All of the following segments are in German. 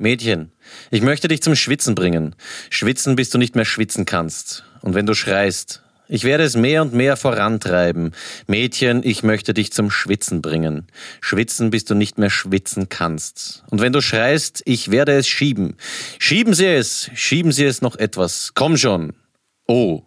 Mädchen, ich möchte dich zum Schwitzen bringen. Schwitzen, bis du nicht mehr schwitzen kannst. Und wenn du schreist, ich werde es mehr und mehr vorantreiben. Mädchen, ich möchte dich zum Schwitzen bringen. Schwitzen, bis du nicht mehr schwitzen kannst. Und wenn du schreist, ich werde es schieben. Schieben Sie es, schieben Sie es noch etwas. Komm schon. Oh,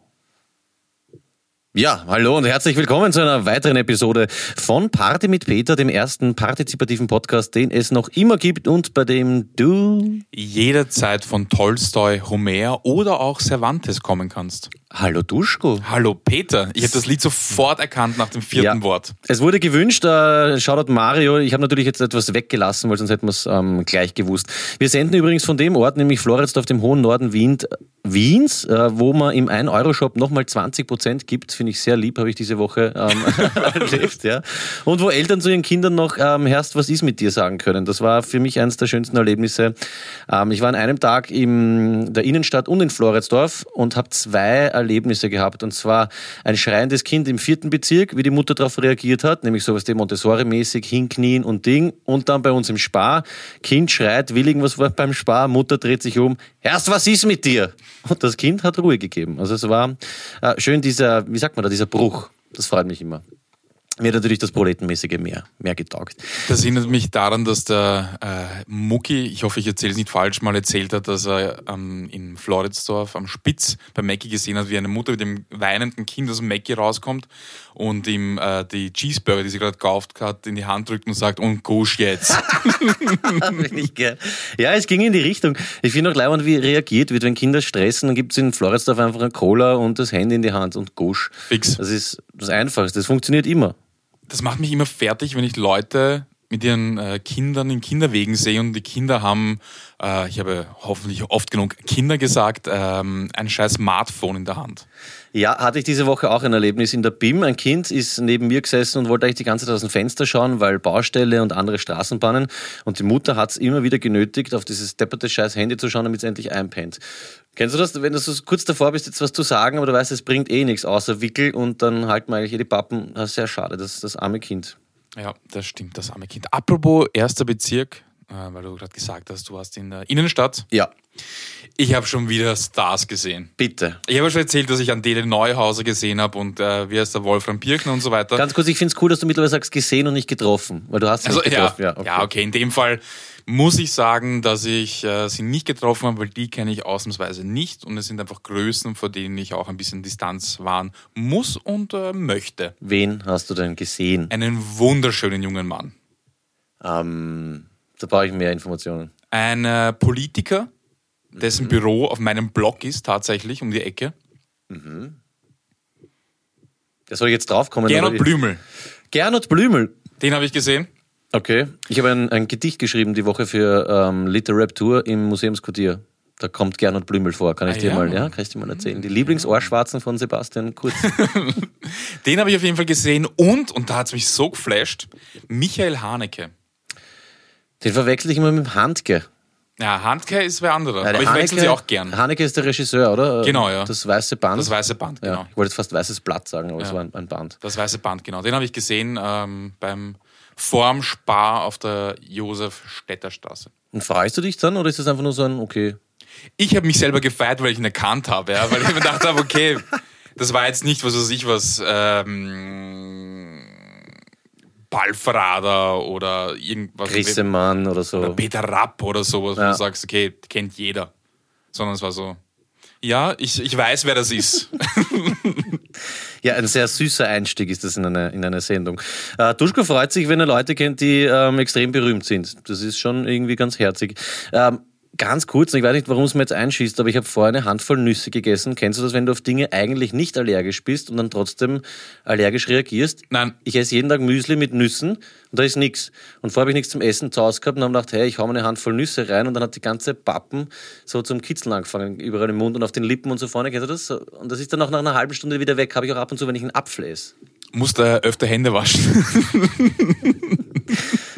ja, hallo und herzlich willkommen zu einer weiteren Episode von Party mit Peter, dem ersten partizipativen Podcast, den es noch immer gibt und bei dem du jederzeit von Tolstoi, Homer oder auch Cervantes kommen kannst. Hallo Duschko. Hallo Peter. Ich habe das Lied sofort erkannt nach dem vierten ja. Wort. Es wurde gewünscht, äh, Shoutout Mario. Ich habe natürlich jetzt etwas weggelassen, weil sonst hätten wir es ähm, gleich gewusst. Wir senden übrigens von dem Ort, nämlich Floridsdorf, dem hohen Norden Wien, Wiens, äh, wo man im 1-Euro-Shop nochmal 20 Prozent gibt. Finde ich sehr lieb, habe ich diese Woche ähm, erlebt. Ja. Und wo Eltern zu ihren Kindern noch ähm, Herrst, was ist mit dir sagen können. Das war für mich eines der schönsten Erlebnisse. Ähm, ich war an einem Tag in der Innenstadt und in Floridsdorf und habe zwei Erlebnisse gehabt. Und zwar ein schreiendes Kind im vierten Bezirk, wie die Mutter darauf reagiert hat, nämlich sowas dem Montessori-mäßig, hinknien und Ding. Und dann bei uns im Spar, Kind schreit, will irgendwas beim Spar, Mutter dreht sich um, Erst, was ist mit dir? Und das Kind hat Ruhe gegeben. Also es war äh, schön dieser, wie sagt man da, dieser Bruch. Das freut mich immer. Mir hat natürlich das Proletenmäßige mehr, mehr getaugt. Das erinnert mich daran, dass der äh, Mucki, ich hoffe, ich erzähle es nicht falsch, mal erzählt hat, dass er ähm, in Floridsdorf am Spitz bei Mackie gesehen hat, wie eine Mutter mit dem weinenden Kind aus dem Mackie rauskommt und ihm äh, die Cheeseburger, die sie gerade gekauft hat, in die Hand drückt und sagt, und gusch jetzt. ja, es ging in die Richtung. Ich finde auch leibend, wie reagiert wird, wenn Kinder stressen, dann gibt es in Floridsdorf einfach eine Cola und das Handy in die Hand und gusch. Fix. Das ist das Einfachste, das funktioniert immer das macht mich immer fertig, wenn ich Leute mit ihren äh, Kindern in Kinderwegen sehe und die Kinder haben, äh, ich habe hoffentlich oft genug Kinder gesagt, ähm, ein scheiß Smartphone in der Hand. Ja, hatte ich diese Woche auch ein Erlebnis in der BIM. Ein Kind ist neben mir gesessen und wollte eigentlich die ganze Zeit aus dem Fenster schauen, weil Baustelle und andere Straßenbahnen. Und die Mutter hat es immer wieder genötigt, auf dieses depperte scheiß Handy zu schauen, damit es endlich einpennt. Kennst du das, wenn du so kurz davor bist, jetzt was zu sagen, aber du weißt, es bringt eh nichts außer Wickel und dann halten wir eigentlich eh die Pappen. Das ist sehr schade, das das arme Kind. Ja, das stimmt, das arme Kind. Apropos erster Bezirk, äh, weil du gerade gesagt hast, du hast in der Innenstadt. Ja. Ich habe schon wieder Stars gesehen. Bitte. Ich habe schon erzählt, dass ich Adele Neuhauser gesehen habe und äh, wie heißt der Wolfram Birkner und so weiter. Ganz kurz, ich finde es cool, dass du mittlerweile sagst, gesehen und nicht getroffen, weil du hast sie also, nicht getroffen. Ja, ja, okay. ja, okay. In dem Fall muss ich sagen, dass ich äh, sie nicht getroffen habe, weil die kenne ich ausnahmsweise nicht und es sind einfach Größen, vor denen ich auch ein bisschen Distanz wahren muss und äh, möchte. Wen hast du denn gesehen? Einen wunderschönen jungen Mann. Ähm, da brauche ich mehr Informationen. Ein äh, Politiker, dessen mhm. Büro auf meinem Blog ist, tatsächlich um die Ecke. Mhm. Der soll jetzt draufkommen. Gernot Blümel. Gernot Blümel. Den habe ich gesehen. Okay. Ich habe ein, ein, Gedicht geschrieben die Woche für ähm, Literap Tour im Museumsquartier. Da kommt Gernot Blümel vor. Kann ich ah, dir ja? mal, ja, kann ich dir mal erzählen. Die Lieblingsohrschwarzen von Sebastian Kurz. Den habe ich auf jeden Fall gesehen und, und da hat es mich so geflasht, Michael Haneke. Den verwechsel ich immer mit Handke. Ja, Handke ist wer anderer. Ja, aber ich wechsle sie auch gern. Haneke ist der Regisseur, oder? Genau, ja. Das weiße Band. Das weiße Band, genau. Ja, ich wollte jetzt fast weißes Blatt sagen, aber es war ein, ein, Band. Das weiße Band, genau. Den habe ich gesehen ähm, beim vorm Spar auf der Josef-Städter-Straße. Und freust du dich dann oder ist das einfach nur so ein okay? Ich habe mich selber gefeiert, weil ich ihn erkannt habe, ja, weil ich mir gedacht habe, okay, das war jetzt nicht, was weiß ich, was ähm, Balfrader oder irgendwas. Grissemann oder so. Oder Peter Rapp oder sowas, ja. wo du sagst, okay, kennt jeder. Sondern es war so, ja, ich, ich weiß, wer das ist. ja, ein sehr süßer Einstieg ist das in eine, in eine Sendung. Äh, Duschko freut sich, wenn er Leute kennt, die ähm, extrem berühmt sind. Das ist schon irgendwie ganz herzig. Ähm, Ganz kurz, ich weiß nicht, warum es mir jetzt einschießt, aber ich habe vorher eine Handvoll Nüsse gegessen. Kennst du das, wenn du auf Dinge eigentlich nicht allergisch bist und dann trotzdem allergisch reagierst? Nein. Ich esse jeden Tag Müsli mit Nüssen und da ist nichts. Und vorher habe ich nichts zum Essen zu Hause gehabt und habe gedacht, hey, ich hau mir eine Handvoll Nüsse rein und dann hat die ganze Pappen so zum Kitzeln angefangen, überall im Mund und auf den Lippen und so vorne. Kennst du das? Und das ist dann auch nach einer halben Stunde wieder weg. Habe ich auch ab und zu, wenn ich einen Apfel esse. Musst du öfter Hände waschen.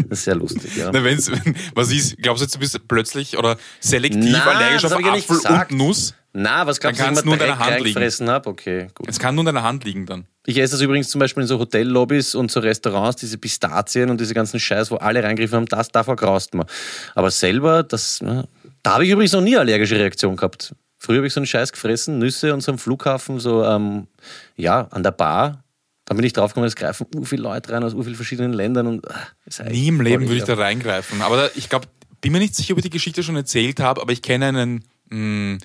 Das ist sehr lustig, ja. Na, wenn's, was ist, glaubst du jetzt, du bist plötzlich oder selektiv Na, allergisch auf Apfel und Nuss? Na, was glaubst du, wenn ich deiner Hand liegen? Hab? Okay, gut. Es kann nur in deiner Hand liegen dann. Ich esse das übrigens zum Beispiel in so Hotellobbys und so Restaurants, diese Pistazien und diese ganzen Scheiß, wo alle reingriffen haben, das davor graust man. Aber selber, das, da habe ich übrigens noch nie allergische Reaktion gehabt. Früher habe ich so einen Scheiß gefressen, Nüsse und so am Flughafen, so ähm, ja, an der Bar. Da bin ich draufgekommen, es greifen u viele Leute rein aus u vielen verschiedenen Ländern und äh, Nie im Leben würde ich da reingreifen. Aber ich glaube, bin mir nicht sicher, ob ich die Geschichte schon erzählt habe, aber ich kenne einen mh, hm,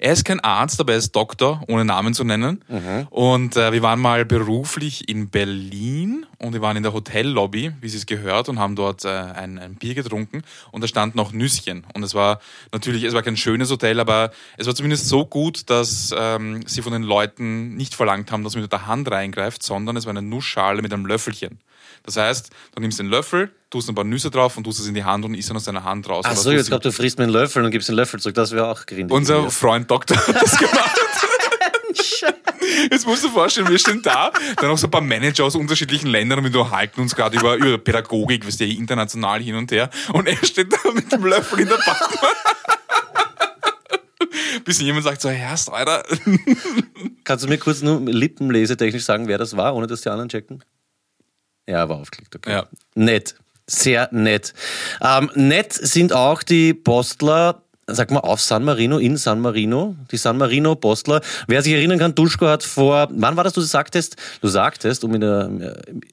er ist kein Arzt, aber er ist Doktor, ohne Namen zu nennen. Mhm. Und äh, wir waren mal beruflich in Berlin und wir waren in der Hotellobby, wie Sie es gehört, und haben dort äh, ein, ein, Bier getrunken. Und da stand noch Nüsschen. Und es war natürlich, es war kein schönes Hotel, aber es war zumindest so gut, dass ähm, sie von den Leuten nicht verlangt haben, dass man mit der Hand reingreift, sondern es war eine Nussschale mit einem Löffelchen. Das heißt, du nimmst den Löffel, tust ein paar Nüsse drauf und tust es in die Hand und isst dann aus deiner Hand raus. Achso, jetzt glaube du frisst mit einem Löffel und gibst den Löffel zurück. Das wäre auch grindig. Unser Freund Doktor hat das gemacht. Jetzt musst du dir vorstellen, wir stehen da, dann noch so ein paar Manager aus unterschiedlichen Ländern und wir unterhalten uns gerade über, über Pädagogik, wir sind ja international hin und her und er steht da mit dem Löffel in der Bank. Bis jemand sagt so, Herrst, Alter. Kannst du mir kurz nur lippenlesetechnisch sagen, wer das war, ohne dass die anderen checken? Ja, war aufgelegt, okay. Ja. Nett. Sehr nett. Ähm, nett sind auch die Postler sag mal, auf San Marino, in San Marino, die San Marino Postler. Wer sich erinnern kann, Duschko hat vor, wann war das, du sagtest, du sagtest, um in der,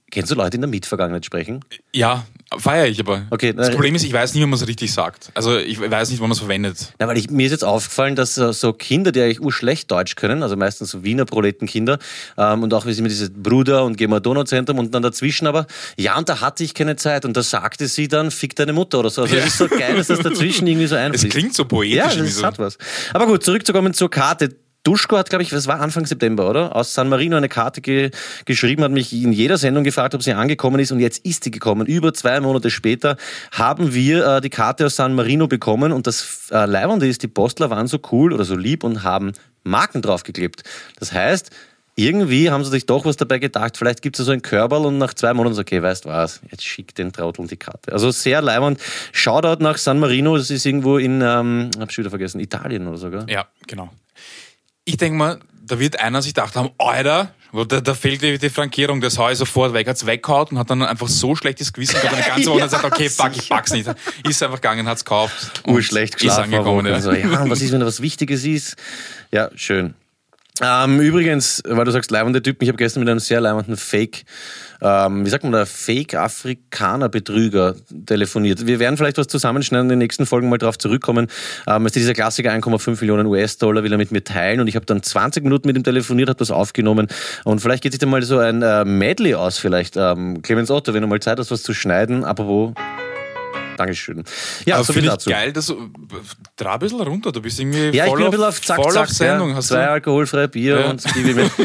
kennst du Leute in der Mietvergangenheit sprechen? Ja, feiere ich aber. Okay, das Problem ist, ich weiß nicht, wie man es richtig sagt. Also ich weiß nicht, wann man es verwendet. Na, weil ich, mir ist jetzt aufgefallen, dass so Kinder, die eigentlich urschlecht Deutsch können, also meistens so Wiener Proletenkinder, ähm, und auch wie sie mit dieses Bruder und geh mal Donauzentrum und dann dazwischen aber, ja, und da hatte ich keine Zeit und da sagte sie dann, fick deine Mutter oder so. Also es ja. ist so geil, dass das dazwischen irgendwie so einfließt. Es klingt so poetisch. Ja, das hat was. Aber gut, zurückzukommen zur Karte. Duschko hat, glaube ich, das war Anfang September, oder? Aus San Marino eine Karte ge geschrieben, hat mich in jeder Sendung gefragt, ob sie angekommen ist und jetzt ist sie gekommen. Über zwei Monate später haben wir äh, die Karte aus San Marino bekommen und das äh, Leibende ist, die Postler waren so cool oder so lieb und haben Marken draufgeklebt. Das heißt, irgendwie haben sie sich doch was dabei gedacht. Vielleicht gibt es so ein Körperl und nach zwei Monaten so, okay, weißt was, jetzt schickt den Trauteln die Karte. Also sehr leibend. Shoutout nach San Marino, das ist irgendwo in, ähm, hab ich wieder vergessen, Italien oder so, gell? Ja, genau. Ich denke mal, da wird einer sich gedacht haben, Alter, da, da fehlt die, die Frankierung, das Heu sofort weg, hat's weggehauen und hat dann einfach so schlechtes Gewissen gehabt, eine ganze Woche ja, und sagt, okay, fuck, ich pack's nicht. Ist einfach gegangen, hat's gekauft. Urschlecht geschlafen. Ist angekommen. Ja. Also, ja, was ist, wenn da was Wichtiges ist? Ja, schön. Ähm, übrigens, weil du sagst, leibende Typen, ich habe gestern mit einem sehr leibenden Fake, ähm, wie sagt man da, Fake-Afrikaner-Betrüger telefoniert. Wir werden vielleicht was zusammenschneiden in den nächsten Folgen mal drauf zurückkommen. Ähm, ist dieser Klassiker 1,5 Millionen US-Dollar will er mit mir teilen und ich habe dann 20 Minuten mit ihm telefoniert, habe das aufgenommen und vielleicht geht sich dann mal so ein äh, Medley aus vielleicht. Ähm, Clemens Otto, wenn du mal Zeit hast, was zu schneiden, apropos Dankeschön. Ja, so finde ich geil, dass du dreh ein bisschen runter, du bist irgendwie ja, voll, ich bin auf, auf, Zack, voll Zack, auf Sendung. Ja, zwei alkoholfreie Bier ja. und gebe mir.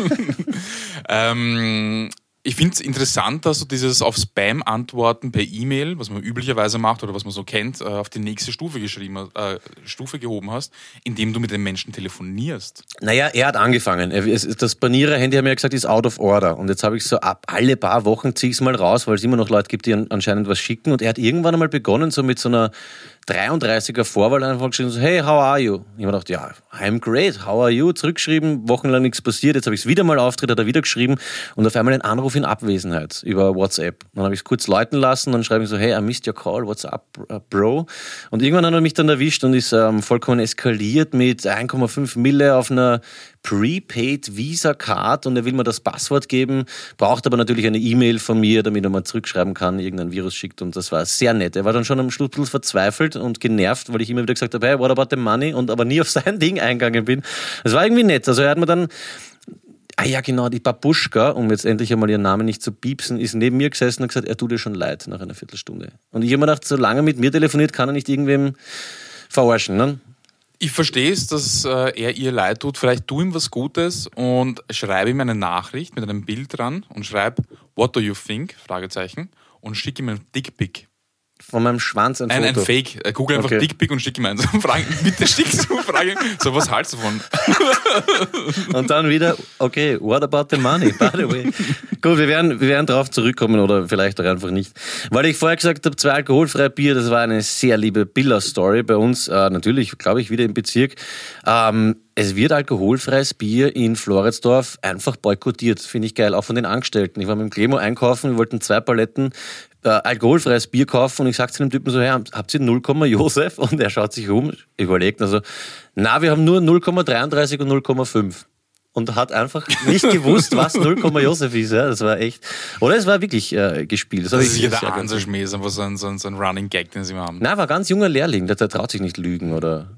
ähm, ich finde es interessant, dass du dieses auf Spam antworten per E-Mail, was man üblicherweise macht oder was man so kennt, äh, auf die nächste Stufe geschrieben, äh, Stufe gehoben hast, indem du mit den Menschen telefonierst. Naja, er hat angefangen. Das Banierer-Handy haben ja gesagt, ist out of order. Und jetzt habe ich so ab alle paar Wochen ziehe ich es mal raus, weil es immer noch Leute gibt, die anscheinend was schicken. Und er hat irgendwann einmal begonnen, so mit so einer 33er Vorwahl einfach geschrieben, so, hey, how are you? Ich habe gedacht, ja, I'm great, how are you? Zurückgeschrieben, wochenlang nichts passiert, jetzt habe ich es wieder mal auftritt, hat er wieder geschrieben und auf einmal ein Anruf in Abwesenheit über WhatsApp. Dann habe ich es kurz läuten lassen, dann schreibe ich so, hey, I missed your call, what's up, uh, bro? Und irgendwann hat er mich dann erwischt und ist ähm, vollkommen eskaliert mit 1,5 Mille auf einer Prepaid Visa Card und er will mir das Passwort geben, braucht aber natürlich eine E-Mail von mir, damit er mal zurückschreiben kann, irgendein Virus schickt und das war sehr nett. Er war dann schon am Schluss verzweifelt und genervt, weil ich immer wieder gesagt habe, hey, what about the money? Und aber nie auf sein Ding eingegangen bin. Das war irgendwie nett. Also er hat mir dann Ah ja, genau, die Babuschka, um jetzt endlich einmal ihren Namen nicht zu piepsen, ist neben mir gesessen und gesagt, er tut dir schon leid nach einer Viertelstunde. Und ich habe mir gedacht, solange er mit mir telefoniert, kann er nicht irgendwem verarschen. Ne? Ich verstehe es, dass äh, er ihr leid tut. Vielleicht tu ihm was Gutes und schreibe ihm eine Nachricht mit einem Bild dran und schreib What do you think? Fragezeichen und schick ihm einen Dickpick. Von meinem Schwanz ein, Ein, ein Foto. Fake. Äh, Google einfach Okay. Dickpick und schick ihm eins. Fragen, bitte schickst du Fragen. So, was haltst du davon? Und dann wieder, okay, what about the money, by the way? Gut, wir werden, wir werden drauf zurückkommen oder vielleicht auch einfach nicht. Weil ich vorher gesagt habe, zwei alkoholfreie Bier, das war eine sehr liebe Biller-Story bei uns, äh, natürlich, glaube ich, wieder im Bezirk. Ähm, es wird alkoholfreies Bier in Floridsdorf einfach boykottiert, finde ich geil, auch von den Angestellten. Ich war mit dem Clemo einkaufen, wir wollten zwei Paletten äh, alkoholfreies Bier kaufen und ich sag zu dem Typen so, hey, habt ihr 0, Josef? Und er schaut sich um, überlegt also, na, wir haben nur 0,33 und 0,5 und hat einfach nicht gewusst, was 0, Josef ist. Ja, das war echt. Oder es war wirklich äh, gespielt. Das hab ist ich sicher sehr der gut Ansatzschmäh, ist einfach so ein, so, so ein Running Gag, den sie immer haben. Nein, war ein ganz junger Lehrling, der, der traut sich nicht lügen oder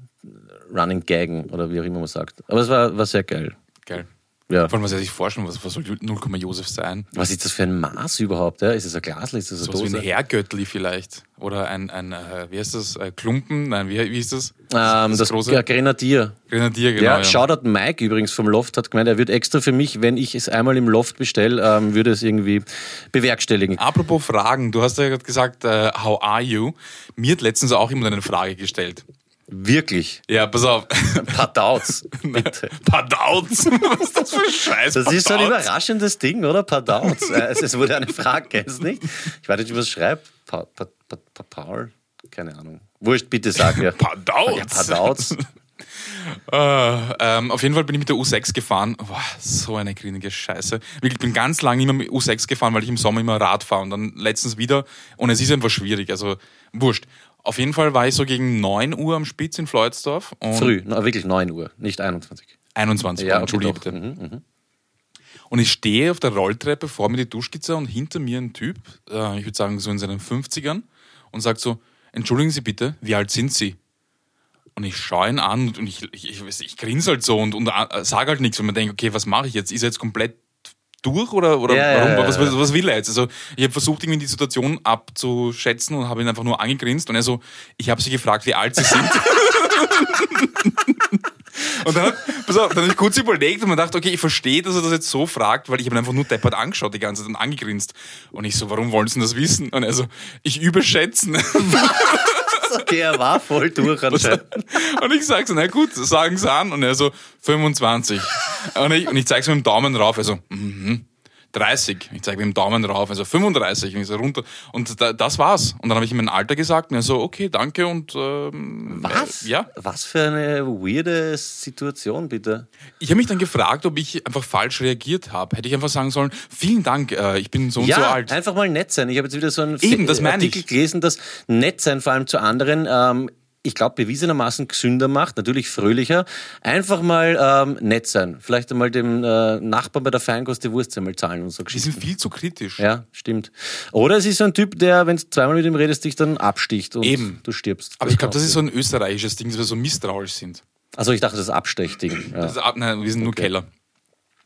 Running Gaggen oder wie auch immer man sagt. Aber es war, war sehr geil. Geil. Ja. Vor allem, was er sich vorstellen, was, was soll 0, Josef sein? Was ist das für ein Maß überhaupt? Ja? Ist es ein Glasl? Ist das eine So wie Dose? ein Herrgöttli vielleicht. Oder ein, ein äh, wie heißt das, äh, Klumpen? Nein, wie, wie ist das? ähm, das große ja, Grenadier. Grenadier, genau. Ja, ja. Shoutout Mike übrigens vom Loft hat gemeint, er wird extra für mich, wenn ich es einmal im Loft bestelle, ähm, würde es irgendwie bewerkstelligen. Apropos Fragen, du hast ja gerade gesagt, äh, how are you? Mir hat letztens auch jemand eine Frage gestellt. Wirklich. Ja, pass auf. Dauts, bitte. Padauts. Was ist das für ein Scheiß? Das ist so ein überraschendes Ding, oder? Padauts. Äh, es, wurde eine Frage, kennst nicht? Ich weiß nicht, wie man es schreibt. Pa, pa, pa, pa, Paul? Keine Ahnung. Wurscht, bitte sag mir. Padauts. Ja, Padauts. Äh, ähm, auf jeden Fall bin ich mit der U6 gefahren. Boah, so eine grinige Scheiße. Wirklich, Ich bin ganz lange immer mit U6 gefahren, weil ich im Sommer immer Rad fahre und dann letztens wieder. Und es ist einfach schwierig. Also, wurscht. Auf jeden Fall war ich so gegen 9 Uhr am Spitz in Floydsdorf. Früh, na, wirklich 9 Uhr, nicht 21. 21 Ja, Uhr, okay, Entschuldige bitte. Mhm, mhm. Und ich stehe auf der Rolltreppe vor mir die Duschkizze und hinter mir ein Typ, äh, ich würde sagen so in seinen 50ern, und sagt so: Entschuldigen Sie bitte, wie alt sind Sie? Und ich schaue ihn an und ich, ich, ich, ich grinse halt so und, und äh, sage halt nichts, weil man denkt, okay, was mache ich jetzt? Ist er jetzt komplett durch oder, oder Ja, warum? ja, was, ja. was, was will er jetzt? Also ich habe versucht, irgendwie die Situation abzuschätzen und habe ihn einfach nur angegrinst und er so, ich habe sie gefragt, wie alt sie sind. Und dann, pass auf, dann habe ich kurz überlegt und man dachte, okay, ich verstehe, dass er das jetzt so fragt, weil ich habe ihn einfach nur deppert angeschaut die ganze Zeit und angegrinst. Und ich so, warum wollen Sie das wissen? Und er so, ich überschätzen. Okay, er war voll durch anscheinend. Und ich sag so, na gut, sagen Sie an. Und er so, 25. Und ich, und ich zeige so mit dem Daumen rauf, also, mhm. 30. Ich zeige mit dem Daumen rauf, also 35. Und ich so runter. Und da, das war's. Und dann habe ich ihm mein Alter gesagt und er so, okay, danke und ähm, Was? Äh, ja. Was für eine weirde Situation, bitte. Ich habe mich dann gefragt, ob ich einfach falsch reagiert habe. Hätte ich einfach sagen sollen, vielen Dank, äh, ich bin so und ja, so alt. einfach mal nett sein. Ich habe jetzt wieder so einen Eben, Artikel ich. gelesen, dass nett sein vor allem zu anderen, ähm, ich glaube, bewiesenermaßen gesünder macht, natürlich fröhlicher. Einfach mal ähm, nett sein. Vielleicht einmal dem äh, Nachbarn bei der Feinkost die Wurst einmal zahlen und so Die sind viel zu kritisch. Ja, stimmt. Oder es ist so ein Typ, der, wenn du zweimal mit ihm redest, dich dann absticht und Eben. du stirbst. Aber ich glaube, das ist so ein österreichisches Ding, dass wir so misstrauisch sind. Also ich dachte, das Abstechding. Ja, Das ist, ab- nein, wir sind nur Keller.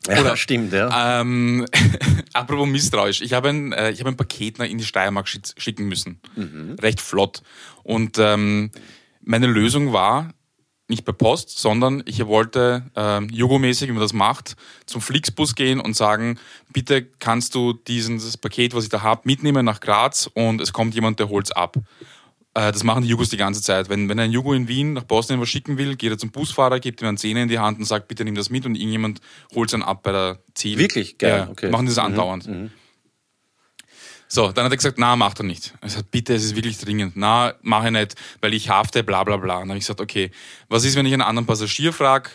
ja oder- stimmt, ja. Ähm, apropos misstrauisch. Ich habe ein, äh, ich habe ein Paket nach in die Steiermark schick- schicken müssen. Recht flott. Und ähm, meine Lösung war, nicht per Post, sondern ich wollte ähm, Jugo-mäßig, wie man das macht, zum Flixbus gehen und sagen, bitte kannst du dieses Paket, was ich da habe, mitnehmen nach Graz und es kommt jemand, der holt's ab. Äh, das machen die Jugos die ganze Zeit. Wenn, wenn ein Jugo in Wien nach Bosnien was schicken will, geht er zum Busfahrer, gibt ihm einen Zehner in die Hand und sagt, bitte nimm das mit und irgendjemand holt es dann ab bei der Ziel. Wirklich? Geil, Ja, okay. Mhm, Machen die das andauernd. So, dann hat er gesagt, na, mach doch nicht. Er sagt, bitte, es ist wirklich dringend. Na, mach ich nicht, weil ich hafte, bla bla bla. Und dann habe ich gesagt, okay, was ist, wenn ich einen anderen Passagier frage,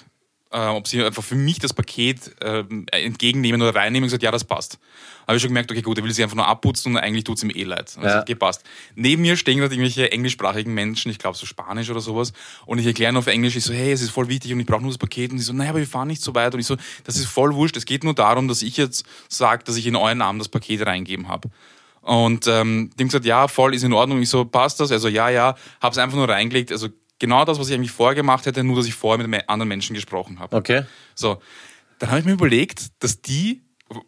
äh, ob sie einfach für mich das Paket äh, entgegennehmen oder reinnehmen und gesagt, ja, das passt. Habe ich schon gemerkt, okay, gut, er will sie einfach nur abputzen und eigentlich tut es ihm eh leid. Und Ja. ja. okay, passt. Neben mir stehen gerade irgendwelche englischsprachigen Menschen, ich glaube so Spanisch oder sowas, und ich erkläre auf Englisch, ich so, hey, es ist voll wichtig und ich brauche nur das Paket. Und die so, naja, aber wir fahren nicht so weit. Und ich so, das ist voll wurscht. Es geht nur darum, dass ich jetzt sage, dass ich in euren Namen das Paket reingeben habe. Und ähm, die haben gesagt, ja, voll ist in Ordnung. Ich so, passt das? Also ja, ja, hab's einfach nur reingelegt. Also genau das, was ich eigentlich vorher gemacht hätte, nur dass ich vorher mit anderen Menschen gesprochen habe. Okay. So, dann habe ich mir überlegt, dass die,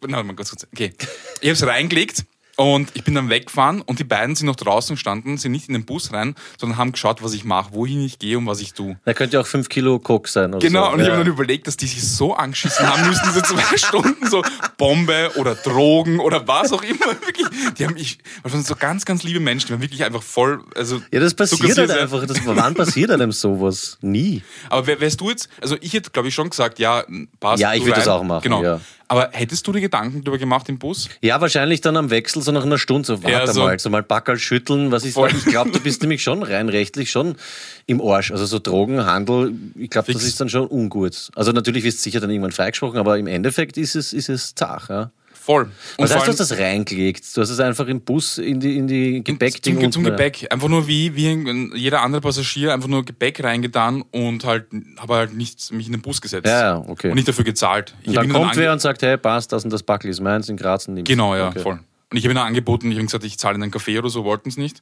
na, mal ganz kurz, okay, ich habe es reingelegt Und ich bin dann weggefahren und die beiden sind noch draußen gestanden, sind nicht in den Bus rein, sondern haben geschaut, was ich mache, wohin ich gehe und was ich tue. Da könnte ja auch 5 Kilo Koks sein. Oder Genau, so. und ich ja. habe dann überlegt, dass die sich so angeschissen haben müssen, so zwei Stunden so Bombe oder Drogen oder was auch immer. Wirklich, die haben ich, das waren so ganz, ganz liebe Menschen, die waren wirklich einfach voll, also. Ja, das passiert halt einfach. Das, wann passiert einem sowas? Nie. Aber wär, wärst du jetzt, also ich hätte, glaube ich, schon gesagt, ja, passt. Ja, ich du würd das auch machen, Genau. ja. Aber hättest du dir Gedanken darüber gemacht im Bus? Ja, wahrscheinlich dann am Wechsel, so nach einer Stunde, so warte Ja, so- mal, so mal Backerl schütteln, was ist Voll. Ich glaube, du bist nämlich schon rein rechtlich schon im Arsch. Also so Drogenhandel, ich glaube, das ist dann schon ungut. Also natürlich wirst du sicher dann irgendwann freigesprochen, aber im Endeffekt ist es, ist es zach, ja. Voll. Und Was vor heißt, du hast das reingelegt? Du hast es einfach im Bus in die, in die Gepäckding zum, zum Gepäck. Einfach nur wie, wie jeder andere Passagier, einfach nur Gepäck reingetan und halt, habe halt nicht mich in den Bus gesetzt. Ja, okay. Und nicht dafür gezahlt. Ich Und dann kommt ange- wer und sagt, hey, passt, das und das Backel ist meins in Graz. nimm's. Genau, ja, Okay. voll. Und ich habe ihnen angeboten, ich habe gesagt, ich zahle ihnen einen Kaffee oder so, wollten es nicht.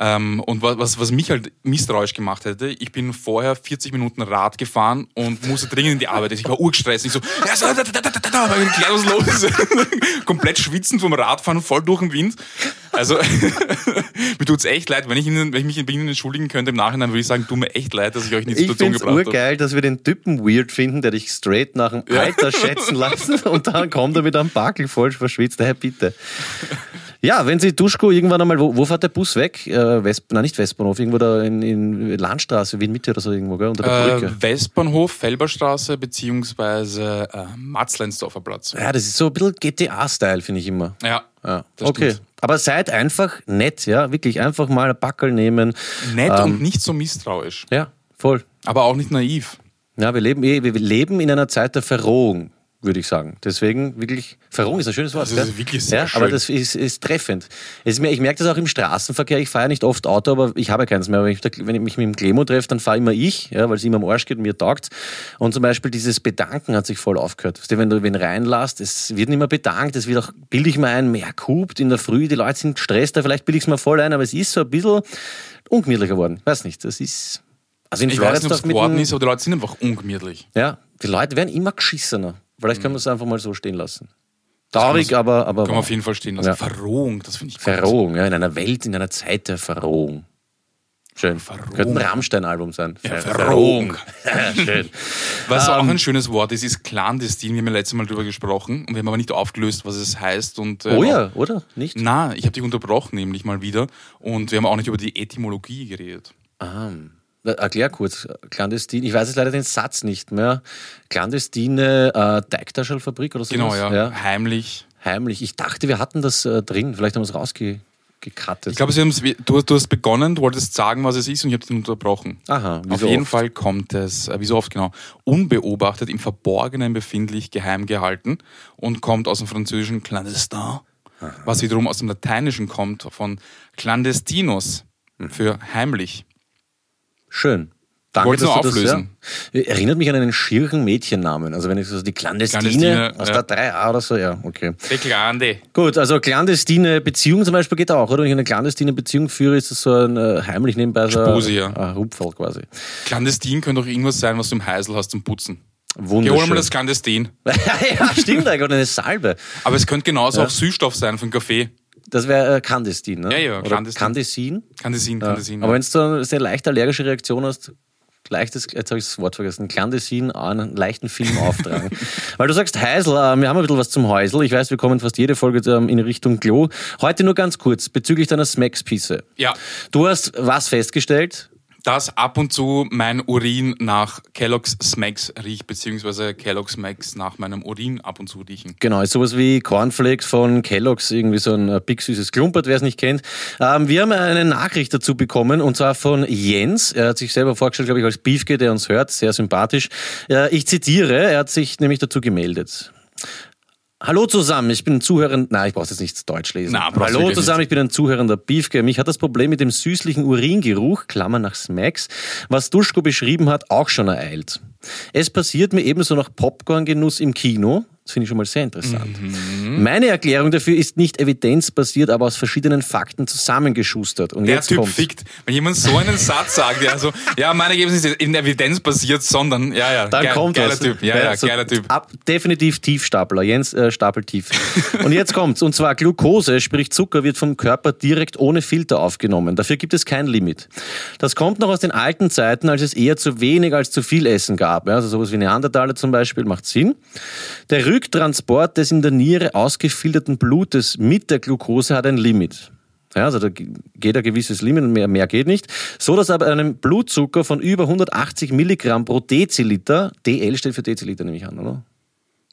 Ähm, und wa- was, was mich halt misstrauisch gemacht hätte, ich bin vorher 40 Minuten Rad gefahren und musste dringend in die Arbeit. Ich war urgestresst. Ich so, ja, so, da, da, da, da, da, da, ich klar, was los ist. Komplett schwitzend vom Radfahren, voll durch den Wind. Also, mir tut's echt leid. Wenn ich, Ihnen, wenn ich mich bei Ihnen entschuldigen könnte im Nachhinein, würde ich sagen, tut mir echt leid, dass ich euch in die Ich Situation finde es gebracht habe. urgeil, dass wir den Typen weird finden, der dich straight nach dem Alter schätzen lassen und dann kommt er mit einem Backel voll verschwitzt. Hey, bitte. Ja, wenn Sie Duschko irgendwann einmal, wo, wo fährt der Bus weg? Äh, West, nein, nicht Westbahnhof, irgendwo da in, in Landstraße, Wien Mitte oder so irgendwo, gell? Unter der Brücke. Äh, Westbahnhof, Felberstraße beziehungsweise äh, Matzleinsdorfer Platz. Ja, das ist so ein bisschen GTA-Style, finde ich immer. Ja, Ja. das Okay. stimmt. Aber seid einfach nett, ja, wirklich einfach mal ein Backel nehmen. Nett Ähm, und nicht so misstrauisch. Ja, voll. Aber auch nicht naiv. Ja, wir leben, eh- wir leben in einer Zeit der Verrohung, würde ich sagen. Deswegen wirklich, Verrohung ist ein schönes Wort. Das ist wirklich sehr ja, Aber schön. das ist, ist treffend. Es ist mir, ich merke das auch im Straßenverkehr. Ich fahre ja nicht oft Auto, aber ich habe ja keins mehr. Aber wenn ich, da- mich mit dem Clemo treffe, dann fahre immer ich, ja, weil es ihm am Arsch geht und mir taugt. Und zum Beispiel dieses Bedanken hat sich voll aufgehört. Wenn du wen reinlässt, es wird nicht mehr bedankt, es wird auch, bilde ich mir ein, mehr gehupt in der Früh, die Leute sind gestresst, vielleicht bilde ich es mir voll ein, aber es ist so ein bisschen ungemütlich geworden. Weiß nicht, das ist... Also in Ich weiß nicht, ob es Floridsdorf geworden ist, aber die Leute sind einfach ungemütlich. ja, die Leute werden immer geschissener. Vielleicht kann man es einfach mal so stehen lassen. Traurig, aber, aber Kann man auf jeden Fall stehen lassen. Ja. Verrohung, das finde ich. Verrohung, ja, in einer Welt, in einer Zeit der Verrohung. Schön. Verrohung. Könnte ein Rammstein-Album sein. Ja, Ver- Verrohung. Schön. Was auch Ähm, ein schönes Wort ist, ist clandestin. Wir haben ja letztes Mal drüber gesprochen und wir haben aber nicht aufgelöst, was es heißt. Und, äh, Oh ja, oder? Nicht? Na, ich habe dich unterbrochen, nämlich mal wieder. Und wir haben auch nicht über die Etymologie geredet. Ah, erklär kurz. Clandestin, ich weiß jetzt leider den Satz nicht mehr. Clandestine äh, Teigtaschelfabrik oder so. Genau, ja. Heimlich. Heimlich. Ich dachte, wir hatten das äh, drin. Vielleicht haben wir es rausgekattet. Ich glaube, du, du hast begonnen, du wolltest sagen, was es ist und ich habe dich unterbrochen. Aha, wie Auf so jeden oft. Fall kommt es, äh, wie so oft genau, unbeobachtet, im Verborgenen befindlich, geheim gehalten und kommt aus dem französischen clandestin, was wiederum aus dem Lateinischen kommt, von clandestinus, Hm. für heimlich. Schön. Danke, Wollt's dass du auflösen. Das, ja, erinnert mich an einen schirchen Mädchennamen. Also wenn ich so die Clandestine, Clandestine, aus ja. der 3a oder so, ja, okay. Der Klande. Gut, also clandestine Beziehung zum Beispiel geht auch, oder? Wenn ich eine clandestine Beziehung führe, ist das so ein äh, heimlich nebenbei so Spusi, ja. ein Rupferl quasi. Clandestin könnte auch irgendwas sein, was du im Heisel hast zum Putzen. Geh, Wunderschön. hol mal das Clandestin. ja, stimmt eigentlich, oder eine Salbe. Aber es könnte genauso auch Süßstoff sein für einen Kaffee. Das wäre äh, Clandestin, ne? Ja, ja, oder. Candesin, Ja. Candesin. Aber wenn du eine sehr leicht allergische Reaktion hast, leichtes, jetzt habe ich das Wort vergessen, Clandestin einen leichten Film auftragen. Weil du sagst Heisel, äh, wir haben ein bisschen was zum Häusl. Ich weiß, wir kommen fast jede Folge ähm, in Richtung Klo. Heute nur ganz kurz, bezüglich deiner Smacks-Pisse. ja, Du hast was festgestellt? Dass ab und zu mein Urin nach Kellogg's Smacks riecht, beziehungsweise Kellogg's Smacks nach meinem Urin ab und zu riechen. Genau, ist sowas wie Cornflakes von Kellogg's, irgendwie so ein äh, big süßes Klumpert, wer es nicht kennt. Ähm, wir haben eine Nachricht dazu bekommen und zwar von Jens. Er hat sich selber vorgestellt, glaube ich, als Beefke, der uns hört, sehr sympathisch. Äh, ich zitiere, er hat sich nämlich dazu gemeldet. Hallo zusammen, ich bin ein Zuhörer. Nein, ich brauche jetzt nicht Deutsch lesen. Na, Hallo zusammen, nicht. ich bin ein zuhörender Beefke. Mich hat das Problem mit dem süßlichen Uringeruch, Klammer nach Smacks, was Duschko beschrieben hat, auch schon ereilt. Es passiert mir ebenso nach Popcorn-Genuss im Kino. Das finde ich schon mal sehr interessant. Mhm. Meine Erklärung dafür ist nicht evidenzbasiert, aber aus verschiedenen Fakten zusammengeschustert. Und der jetzt Typ kommt's. fickt. Wenn jemand so einen Satz sagt, ja, so, ja, mein Ergebnis ist in Evidenz basiert, sondern, ja, ja, Dann geil, kommt geiler. Typ, ja, ja, so geiler Typ. Ab, definitiv Tiefstapler. Jens äh, Stapel tief. und jetzt kommt's. Und zwar Glucose, sprich Zucker, wird vom Körper direkt ohne Filter aufgenommen. Dafür gibt es kein Limit. Das kommt noch aus den alten Zeiten, als es eher zu wenig als zu viel Essen gab. Ja, also sowas wie Neandertaler zum Beispiel macht Sinn. Der Rücktransport des in der Niere ausgefilterten Blutes mit der Glucose hat ein Limit. Ja, also da geht ein gewisses Limit, mehr, mehr geht nicht. So dass aber einem Blutzucker von über 180 Milligramm pro Deziliter, DL steht für Deziliter, nehme ich an, oder?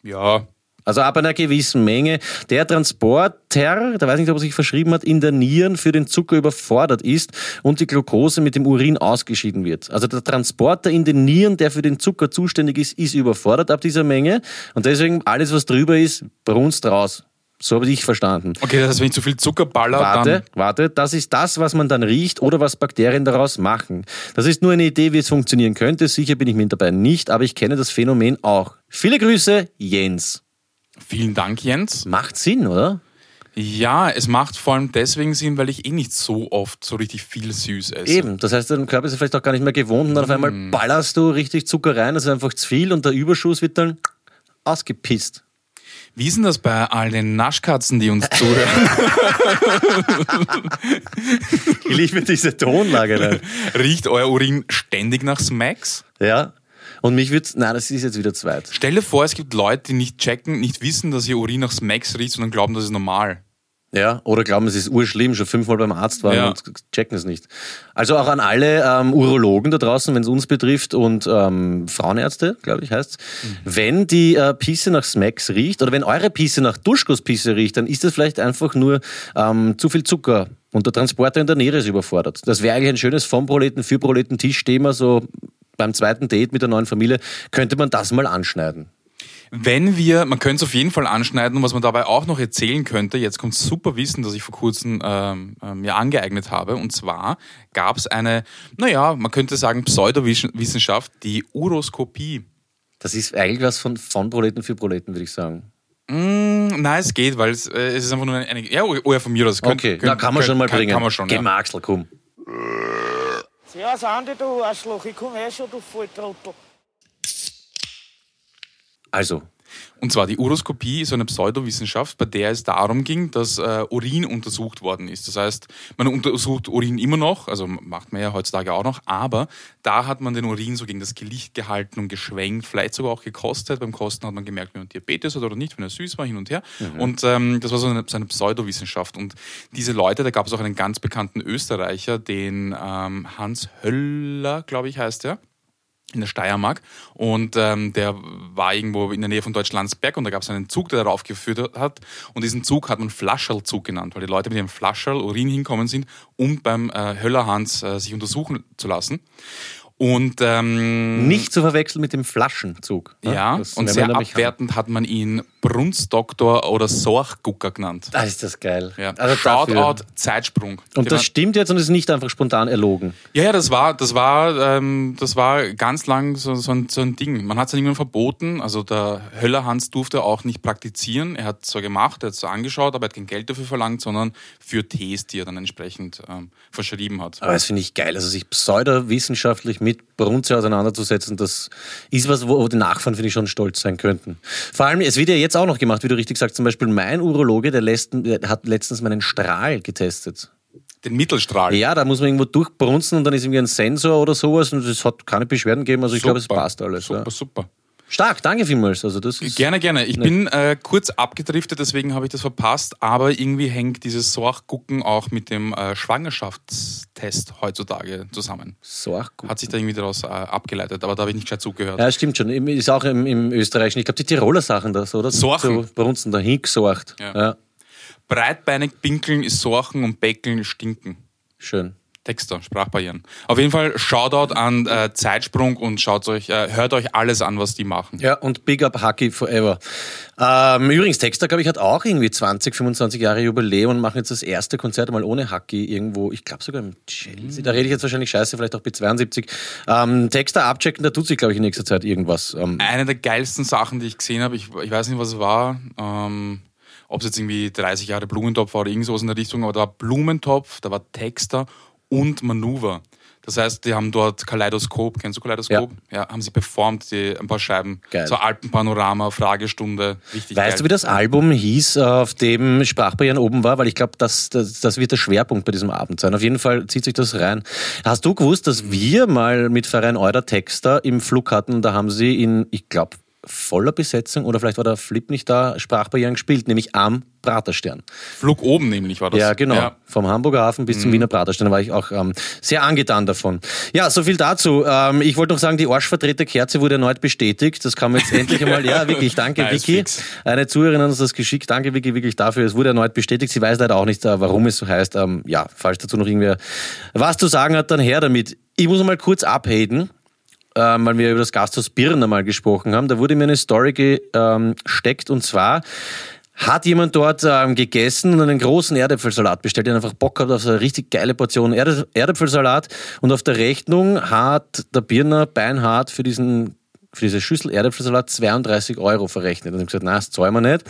Ja, Also ab einer gewissen Menge der Transporter, da weiß ich nicht, ob er sich verschrieben hat, in der Nieren für den Zucker überfordert ist und die Glucose mit dem Urin ausgeschieden wird. Also der Transporter in den Nieren, der für den Zucker zuständig ist, ist überfordert ab dieser Menge und deswegen alles, was drüber ist, brunst raus. So habe ich verstanden. okay, das heißt, wenn ich zu viel Zucker baller, Warte, dann... warte, das ist das, was man dann riecht oder was Bakterien daraus machen. Das ist nur eine Idee, wie es funktionieren könnte. Sicher bin ich mir dabei nicht, aber ich kenne das Phänomen auch. Viele Grüße, Jens. Vielen Dank, Jens. Macht Sinn, oder? Ja, es macht vor allem deswegen Sinn, weil ich eh nicht so oft so richtig viel süß esse. Eben, das heißt, dein Körper ist vielleicht auch gar nicht mehr gewohnt und dann auf einmal ballerst du richtig Zucker rein, das ist einfach zu viel und der Überschuss wird dann ausgepisst. Wie ist denn das bei all den Naschkatzen, die uns zuhören? Ich liebe diese Tonlage. Nein. Riecht euer Urin ständig nach Smacks? Ja. Und mich wird's, nein, das ist jetzt wieder zweit. Stell dir vor, es gibt Leute, die nicht checken, nicht wissen, dass ihr Urin nach Smacks riecht, sondern glauben, das ist normal. Ja, oder glauben, es ist urschlimm, schon fünfmal beim Arzt waren Ja. und checken es nicht. Also auch an alle ähm, Urologen da draußen, wenn es uns betrifft und ähm, Frauenärzte, glaube ich, heißt Wenn die äh, Pisse nach Smacks riecht oder wenn eure Pisse nach Duschkosspisse riecht, dann ist das vielleicht einfach nur ähm, zu viel Zucker und der Transporter in der Niere ist überfordert. Das wäre eigentlich ein schönes vom Proleten für Proleten Tischthema, so beim zweiten Date mit der neuen Familie, könnte man das mal anschneiden. Wenn wir, man könnte es auf jeden Fall anschneiden und was man dabei auch noch erzählen könnte, jetzt kommt super Wissen, das ich vor kurzem ähm, äh, mir angeeignet habe. Und zwar gab es eine, naja, man könnte sagen Pseudowissenschaft, die Uroskopie. Das ist eigentlich was von, von Proleten für Proleten, würde ich sagen. Mm, nein, es geht, weil es, äh, es ist einfach nur eine, eine ja, oh ja, von mir aus. Okay, na, kann man schon mal kann, bringen. Kann man schon, Geh ja. mal, Axel, komm. Servus Andi, du Arschloch, ich komm eh schon, du Volltrottel. Also, Und zwar die Uroskopie ist so eine Pseudowissenschaft, bei der es darum ging, dass äh, Urin untersucht worden ist. Das heißt, man untersucht Urin immer noch, also macht man ja heutzutage auch noch, aber da hat man den Urin so gegen das Gelicht gehalten und geschwenkt, vielleicht sogar auch gekostet. Beim Kosten hat man gemerkt, wenn man Diabetes hat oder nicht, wenn er süß war, hin und her. Und ähm, das war so eine, so eine Pseudowissenschaft. Und diese Leute, da gab es auch einen ganz bekannten Österreicher, den ähm, Hans Höller, glaube ich, heißt er in der Steiermark und ähm, der war irgendwo in der Nähe von Deutschlandsberg und da gab es einen Zug, der darauf geführt hat und diesen Zug hat man Flascherlzug genannt, weil die Leute mit dem Flascherl Urin hinkommen sind, um beim äh, Höllerhans äh, sich untersuchen zu lassen. Und ähm, nicht zu verwechseln mit dem Flaschenzug. ne? ja, Das und sehr abwertend hat man ihn Brunstdoktor oder Sorchgucker genannt. an. Ah, ist das geil. Ja. Also dafür. Shoutout Zeitsprung. Und Den das stimmt jetzt und ist nicht einfach spontan erlogen. Ja, ja, das war, das war, ähm, das war ganz lang so, so, ein, so ein Ding. Man hat es irgendwann verboten. Also der Höllerhans durfte auch nicht praktizieren. Er hat zwar gemacht, er hat es zwar angeschaut, aber er hat kein Geld dafür verlangt, sondern für Tees, die er dann entsprechend ähm, verschrieben hat. Aber das finde ich geil. Also sich pseudowissenschaftlich mit Brunze auseinanderzusetzen, das ist was, wo die Nachfahren, finde ich, schon stolz sein könnten. Vor allem, es wird ja jetzt auch noch gemacht, wie du richtig sagst, zum Beispiel mein Urologe, der, lässt, der hat letztens meinen Strahl getestet. Den Mittelstrahl. Ja, da muss man irgendwo durchbrunzen und dann ist irgendwie ein Sensor oder sowas und es hat keine Beschwerden gegeben. Also ich glaube, es passt alles. Super, Ja. super. Stark, danke vielmals. Also das ist Gerne, gerne. Ich bin äh, kurz abgedriftet, deswegen habe ich das verpasst, aber irgendwie hängt dieses Sorchgucken auch mit dem äh, Schwangerschaftstest heutzutage zusammen. so ach, gut. Hat sich da irgendwie daraus äh, abgeleitet, aber da habe ich nicht gescheit zugehört. Ja, stimmt schon. Ist auch im, im Österreichischen. Ich glaube, die Tiroler Sachen das, oder? Sorchen. So Brunzen, da hingesorgt. Ja. Ja. Breitbeinig pinkeln ist Sorchen und Beckeln ist Stinken. Schön. Texter, Sprachbarrieren. Auf jeden Fall Shoutout an äh, Zeitsprung und schaut euch, äh, hört euch alles an, was die machen. Ja, und Big Up Haki Forever. Ähm, übrigens, Texter, glaube ich, hat auch irgendwie 20, 25 Jahre Jubiläum und machen jetzt das erste Konzert mal ohne Haki irgendwo, ich glaube sogar im Chelsea. Da rede ich jetzt wahrscheinlich scheiße, vielleicht auch B72. Ähm, Texter abchecken, da tut sich, glaube ich, in nächster Zeit irgendwas. Ähm, Eine der geilsten Sachen, die ich gesehen habe, ich, ich weiß nicht, was es war, ähm, ob es jetzt irgendwie 30 Jahre Blumentopf war oder irgend sowas in der Richtung, aber da war Blumentopf, da war Texter und Manöver. Das heißt, die haben dort Kaleidoskop, kennst du Kaleidoskop? Ja, haben sie performt, die, ein paar Scheiben. Geil. So Alpenpanorama, Fragestunde, richtig Weißt geil. du, wie das Album hieß, auf dem Sprachbarrieren oben war? Weil ich glaube, das, das, das wird der Schwerpunkt bei diesem Abend sein. Auf jeden Fall zieht sich das rein. Hast du gewusst, dass wir mal mit Verein Eurer Texter im Flug hatten? Da haben sie in, ich glaube, voller Besetzung oder vielleicht war der Flip nicht da, Sprachbarrieren gespielt, nämlich am Praterstern. Flug oben nämlich war das. Ja, genau. Ja. Vom Hamburger Hafen bis zum Wiener Praterstern war ich auch ähm, sehr angetan davon. Ja, so viel dazu. Ähm, ich wollte noch sagen, die Arschvertreter-Kerze wurde erneut bestätigt. Das kam jetzt endlich einmal. Ja, wirklich, danke, Nice Vicky. fix. Eine Zuhörerin hat uns das geschickt. Danke, Vicky, wirklich dafür. Es wurde erneut bestätigt. Sie weiß leider auch nicht, äh, warum es so heißt. Ähm, ja, falls dazu noch irgendwer was zu sagen hat, dann her damit. Ich muss mal kurz abhaten ähm, weil wir über das Gasthaus Birner mal gesprochen haben. Da wurde mir eine Story gesteckt und zwar hat jemand dort ähm, gegessen und einen großen Erdäpfelsalat bestellt. Der hat einfach Bock gehabt auf so eine richtig geile Portion Erde Erdäpfelsalat und auf der Rechnung hat der Birner beinhart für diesen für diese Schüssel Erdäpfelsalat 32 Euro verrechnet. Und ich gesagt, nein, das zahlen wir nicht.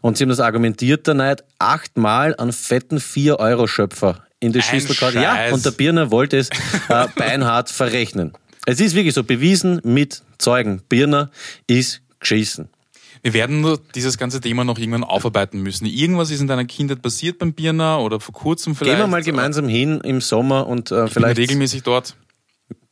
Und sie haben das argumentiert dann nicht achtmal an fetten 4-Euro-Schöpfer in die Schüssel gehauen. Ja, und der Birner wollte es äh, beinhart verrechnen. Es ist wirklich so, bewiesen mit Zeugen. Birner ist geschissen. Wir werden dieses ganze Thema noch irgendwann aufarbeiten müssen. Irgendwas ist in deiner Kindheit passiert beim Birner oder vor kurzem vielleicht. Gehen wir mal gemeinsam hin im Sommer und äh, Ich bin vielleicht. regelmäßig dort.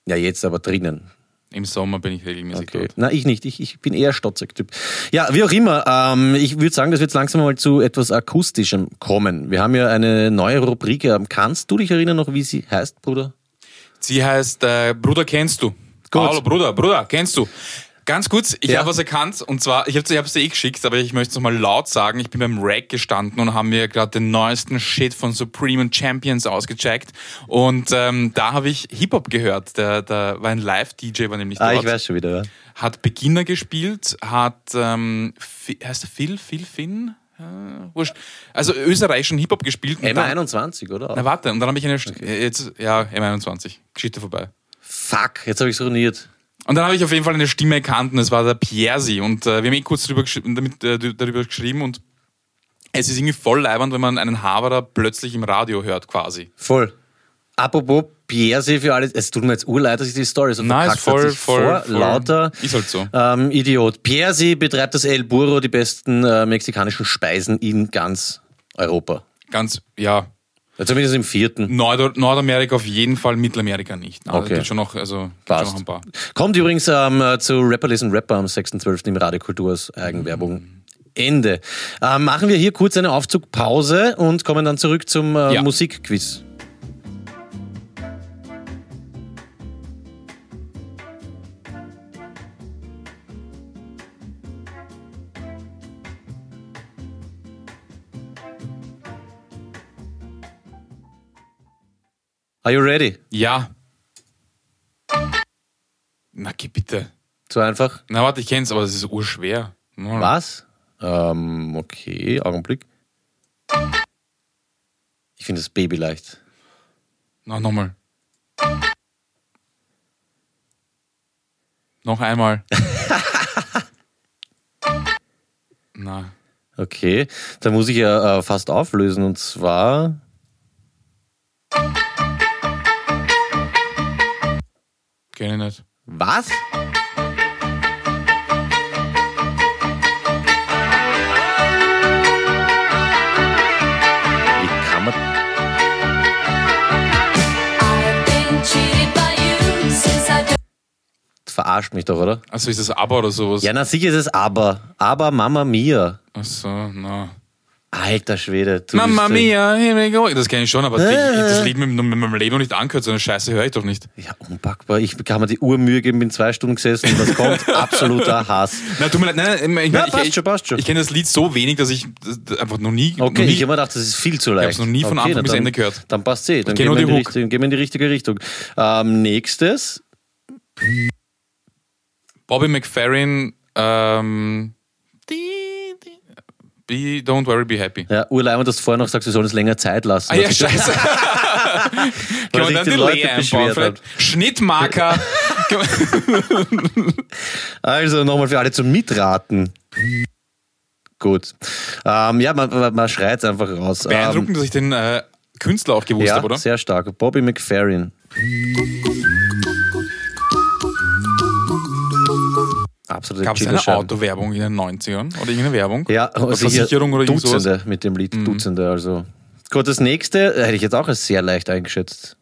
Ja, jetzt aber drinnen. Im Sommer bin ich regelmäßig Okay. dort. Na, ich nicht. Ich, ich bin eher Stotzig-Typ. Ja, wie auch immer. Ähm, ich würde sagen, dass wir jetzt langsam mal zu etwas Akustischem kommen. Wir haben ja eine neue Rubrik. Ähm, Kannst du dich erinnern noch, wie sie heißt, Bruder? Sie heißt äh, Bruder kennst du. Gut. Hallo Bruder, Bruder, kennst du? Ganz kurz, ich Ja. habe was erkannt und zwar, ich habe es dir eh geschickt, aber ich möchte es nochmal laut sagen. Ich bin beim Rack gestanden und haben mir gerade den neuesten Shit von Supreme und Champions ausgecheckt und ähm, da habe ich Hip-Hop gehört. Der, der war ein Live-DJ, war nämlich Ah, dort. ich weiß schon wieder. Ja. Hat Beginner gespielt, hat, ähm, heißt der Phil, Phil Finn? Äh, wurscht. Also österreichischen Hip-Hop gespielt. und dann- MA21, oder? Na warte, und dann habe ich eine, St- jetzt, ja, M21, Geschichte vorbei. Fuck, jetzt habe ich ruiniert. Und dann habe ich auf jeden Fall eine Stimme erkannt und es war der Piersi. Und äh, wir haben eh kurz drüber, geschri- damit, äh, darüber geschrieben und es ist irgendwie voll leibend, wenn man einen Haberer plötzlich im Radio hört quasi. Voll. Apropos Pierre für alles. Es tut mir jetzt urleid, dass ich die Story so Nein, verkackt voll, voll, vor, voll. lauter Ist halt so. ähm, Idiot. Pierre betreibt das El Burro, die besten äh, mexikanischen Speisen in ganz Europa. Ganz, ja, Zumindest im vierten. Nord Nordamerika auf jeden Fall, Mittelamerika nicht. Also, Okay. Schon noch, also, Passt. schon noch ein paar. Kommt übrigens ähm, zu Rapper Listen Rapper am 6.12. im Radiokultur als Eigenwerbung. Ende. Ähm, machen wir hier kurz eine Aufzugpause und kommen dann zurück zum äh, Ja. Musikquiz. Are you ready? Ja. Na, geh bitte. Zu einfach? Na, warte, ich kenn's, aber es ist urschwer. Na, Was? Ähm, okay, Augenblick. Ich finde das Baby leicht. Na, nochmal. Noch einmal. Na, Okay, da muss ich ja äh, fast auflösen und zwar. Kenn ich nicht. Was? Wie kann man. Verarscht mich doch, oder? Also ist das aber oder sowas? Ja, na sicher ist es aber. Aber Mama Mia. Ach so, na. Alter Schwede. Mama äh, mia, go. Das kenne ich schon, aber die, das Lied mit, mit meinem Leben noch nicht angehört, so eine Scheiße höre ich doch nicht. Ja, unpackbar. Ich kann mir die Urmühe geben, bin zwei Stunden gesessen und das kommt absoluter Hass. Na, tut mir leid, nein, nein, ich, Ja, ich, passt ich, schon, passt schon. Ich kenne das Lied so wenig, dass ich einfach noch nie, noch Okay, nie ich habe mir gedacht, das ist viel zu leicht. hab's noch nie von okay, Anfang bis Ende gehört. Dann passt eh. Dann gehen wir. Richtung, gehen wir in die richtige Richtung. Ähm, nächstes. Bobby McFerrin, ähm, die, be, don't worry, be happy. Ja, Urleimer, dass du vorher noch sagst, wir sollen es länger Zeit lassen. Ah ja, scheiße. man sich dann die die Leute einbauen? Schnittmarker. Also nochmal für alle zum Mitraten. Gut. Ähm, ja, man, man, schreit einfach raus. Beeindruckend, dass ich den äh, Künstler auch Ähm, gewusst ja, habe, oder? sehr stark. Bobby McFerrin. Absolute Gab es eine. Autowerbung in den 90ern? Oder irgendeine Werbung? Ja, sicher Versicherung oder irgend sowas? Dutzende mit dem Lied. Dutzende, also. Gut, das nächste äh, hätte ich jetzt auch als sehr leicht eingeschätzt.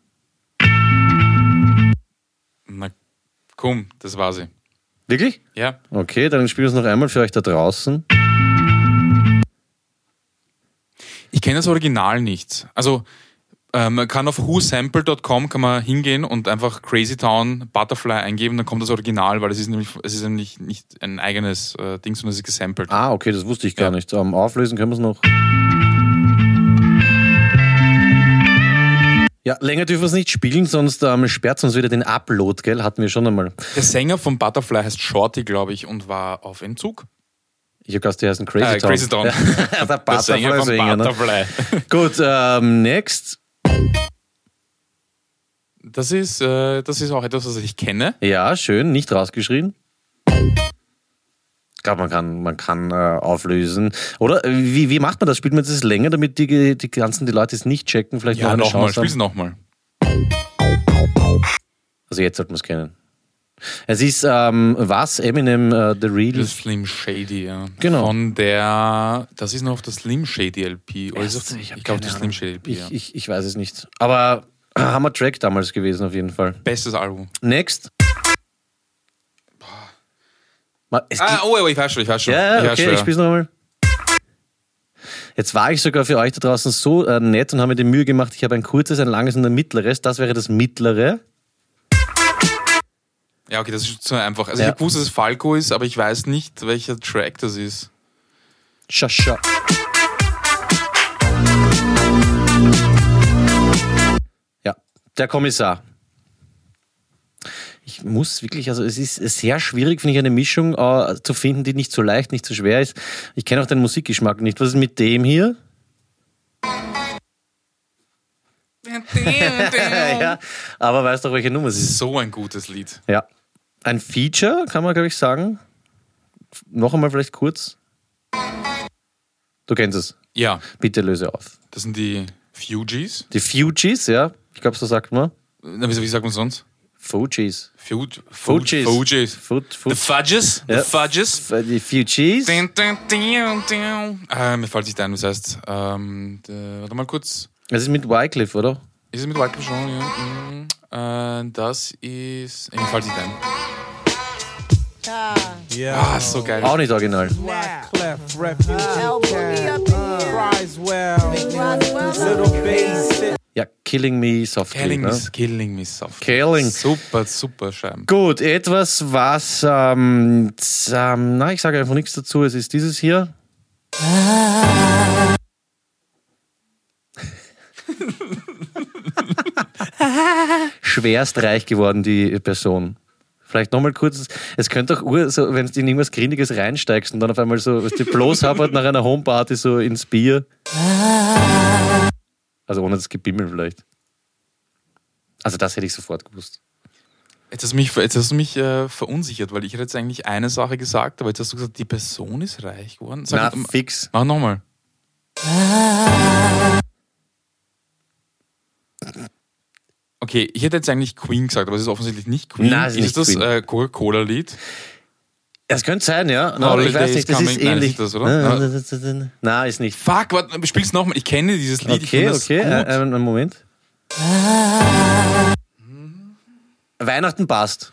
Na, komm, das war sie. Wirklich? Ja. Okay, dann spielen wir es noch einmal für euch da draußen. Ich kenne das Original nicht. Also man kann auf whosample.com kann man hingehen und einfach Crazy Town Butterfly eingeben, dann kommt das Original, weil es ist nämlich, es ist nämlich nicht ein eigenes äh, Ding, sondern es ist gesampelt. Ah, okay, das wusste ich gar Ja. nicht. Ähm, auflösen können wir es noch. Ja, länger dürfen wir es nicht spielen, sonst ähm, sperrt uns wieder den Upload, gell? Hatten wir schon einmal. Der Sänger von Butterfly heißt Shorty, glaube ich, und war auf Entzug. Ich habe gedacht, die heißen Crazy Äh, Town. Crazy Town. Ja, der Der Sänger von Butterfly-Sänger, ne? Butterfly. Gut, ähm, next. Das ist, äh, das ist auch etwas, was ich kenne. Ja, schön, nicht rausgeschrien. Ich glaube, man kann, man kann äh, auflösen. Oder äh, wie, wie macht man das? Spielt man das länger, damit die, die ganzen die Leute es nicht checken? Vielleicht noch Ja, nochmal, Chance spiel's haben? nochmal. Also jetzt sollte man es kennen. Es ist ähm, was? Eminem, äh, The Real. Das Slim Shady, ja. Genau. Von der, das ist noch auf der Slim Shady LP. Oder Erst, ich ich glaube, die. Slim Shady LP, Ich, ja. ich, ich weiß es nicht. Aber äh, Hammer-Track damals gewesen, auf jeden Fall. Bestes Album. Next. Es Ah, oh, oh, ich weiß schon, ich weiß schon. Ja, ich okay, schon, ich spiel's nochmal. Jetzt war ich sogar für euch da draußen so äh, nett und habe mir die Mühe gemacht, ich habe ein kurzes, ein langes und ein mittleres. Das wäre das mittlere. Ja, okay, das ist zu einfach. Also Ja. ich gewusst, dass es Falco ist, aber ich weiß nicht, welcher Track das ist. Schascha. Ja, der Kommissar. Ich muss wirklich, also es ist sehr schwierig, finde ich, eine Mischung äh, zu finden, die nicht so leicht, nicht so schwer ist. Ich kenne auch den Musikgeschmack nicht. Was ist mit dem hier? ja, aber weißt doch, welche Nummer es ist. So ein gutes Lied. Ja. Ein Feature, kann man, glaube ich, sagen. Noch einmal vielleicht kurz. Du kennst es. Ja, Bitte löse auf. das sind die Fugees. Die Fugees, ja. Ich glaube, so sagt man. Na, wie, wie sagt man sonst? Fugees. Fuge, Fugees. Fugees. The Fudges. Ja. The Fudges. die Fugees. Dun, dun, dun, dun. Ah, mir fällt nicht ein, was heißt. Ähm, der, warte mal kurz. Das ist mit Wycliffe, oder? Ist es mit Wycliffe schon? Ja. Mhm. Äh, das ist. Mir fällt nicht ein. Ah, so geil. Auch nicht original. Ja, Killing Me Softly. Killing, ne? me, killing me soft. Killing. Super, super Scheiben. Gut, etwas, was, ähm, ähm, na, ich sage einfach nichts dazu. Es ist dieses hier. Schwerst reich geworden, die Person. Vielleicht nochmal kurz, es könnte auch, ur- so, wenn du in irgendwas Grindiges reinsteigst und dann auf einmal so, was die bloß habert nach einer Homeparty so ins Bier. Also ohne das Gebimmel vielleicht. Also das hätte ich sofort gewusst. Jetzt hast du mich, jetzt hast du mich äh, verunsichert, weil ich hätte jetzt eigentlich eine Sache gesagt, aber jetzt hast du gesagt, die Person ist reich geworden. Na, Sag, fix. mach nochmal. Okay, ich hätte jetzt eigentlich Queen gesagt, aber es ist offensichtlich nicht Queen. Nein, es ist ist das äh, Coca-Cola-Lied? Es könnte sein, ja. No, ich weiß nicht, das ist coming. Nein, ähnlich. ist das, oder? Nein, ist nicht. Fuck, warte, spiel's nochmal. Ich kenne dieses Lied. ich Okay, okay, äh, einen Moment. Weihnachten passt.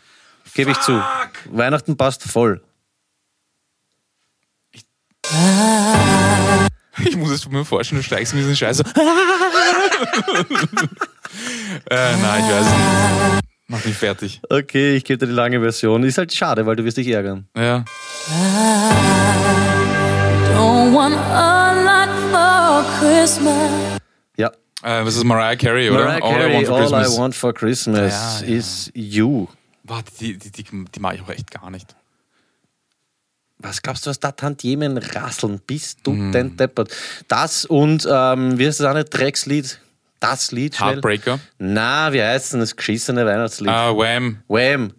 Gebe ich zu. Weihnachten passt voll. Ich muss es mir vorstellen, du steigst in diesen Scheiß so. äh, nein, ich weiß nicht. Mach mich fertig. Okay, ich gebe dir die lange Version. Ist halt schade, weil du wirst dich ärgern. Ja. Don't want a lot for Christmas. Ja. Äh, was ist Mariah Carey, oder? Mariah All I Carey, Want for All Christmas. Want for Christmas Ja, ja. is You. Warte, die, die, die, die mag ich auch echt gar nicht. Was glaubst du, was da Tantiemen rasseln? Bist du Mhm. denn deppert? Das und, ähm, wie heißt das andere Dreckslied? Das Lied, schnell. Heartbreaker. Na, wie heißt denn das geschissene Weihnachtslied? Ah, Wham. Wham!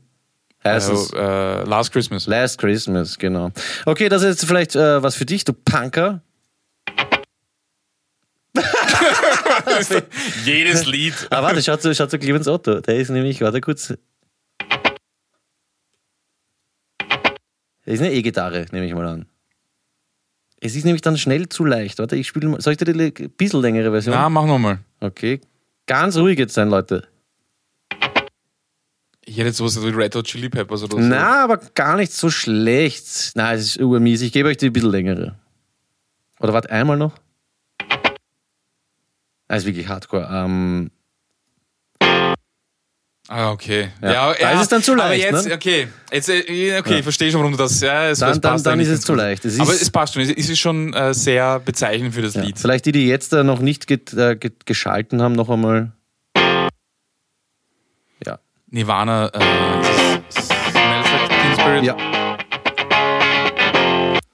Es. Also, äh, Last Christmas. Last Christmas, genau. Okay, das ist jetzt vielleicht äh, was für dich, du Punker. Jedes Lied. Ah, warte, schaut zu, schaut zu Clemens Otto. Der ist nämlich, warte kurz. Das ist eine E-Gitarre, nehme ich mal an. Es ist nämlich dann schnell zu leicht. Warte, ich spiele mal. Soll ich dir die ein bisschen längere Version? Na, mach nochmal. Okay. Ganz ruhig jetzt sein, Leute. Ich hätte jetzt sowas wie Red Hot Chili Peppers oder so. Na, aber gar nicht so schlecht. Na, es ist urmies. Ich gebe euch die ein bisschen längere. Oder warte, einmal noch. Das ist wirklich hardcore. Ähm, Ah, okay. Ja. Da ist es dann zu Aber leicht, jetzt, ne? okay. Jetzt, äh, okay, ich verstehe schon, warum du das. Ja, es, dann es dann, dann ist es zu leicht. Es Aber es passt schon. Es ist schon äh, sehr bezeichnend für das ja, Lied. vielleicht die, die jetzt äh, noch nicht get, äh, get, geschalten haben, noch einmal. Ja. Nirvana, äh. Ja.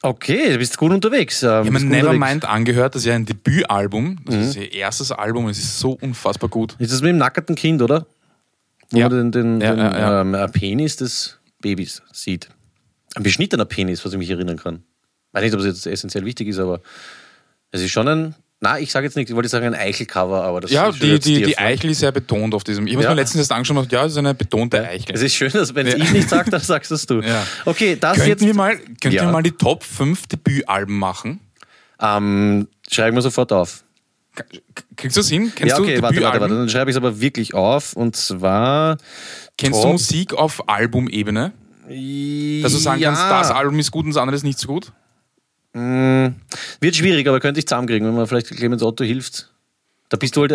Okay, du bist gut unterwegs. Ähm, Ich habe. Nevermind angehört, das ist ja ein Debütalbum. Das Mhm. ist ihr erstes Album, es ist so unfassbar gut. Ist das mit dem nackerten Kind, oder? Wo Ja. man den, den, Ja, den ja. Ähm, äh, Penis des Babys sieht. Ein beschnittener Penis, was ich mich erinnern kann. Ich weiß nicht, ob es jetzt essentiell wichtig ist, aber es ist schon ein. Na, ich sage jetzt nicht, ich wollte sagen ein Eichelcover, aber das Ja, ist die, die, die. Eichel ist sehr betont auf diesem. Ich habe Ja. mir letztens erst angeschaut und ja, das ist eine betonte Eichel. Es ist schön, dass wenn Ja. ich nicht sage, dann sagst es du. Ja. Okay, das Könnten jetzt. wir mal, könnten Ja. wir mal die Top 5 Debütalben machen? Ähm, schreiben wir sofort auf. Kriegst du das hin? Kennst ja, okay, du warte, warte, warte. Dann schreibe ich es aber wirklich auf. Und zwar. Kennst du Top- Musik auf Albumebene? Dass du sagen ja, kannst, das Album ist gut und das andere ist nicht so gut? Wird schwierig, aber könnte ich zusammenkriegen, wenn man vielleicht Clemens Otto hilft. Da bist du halt,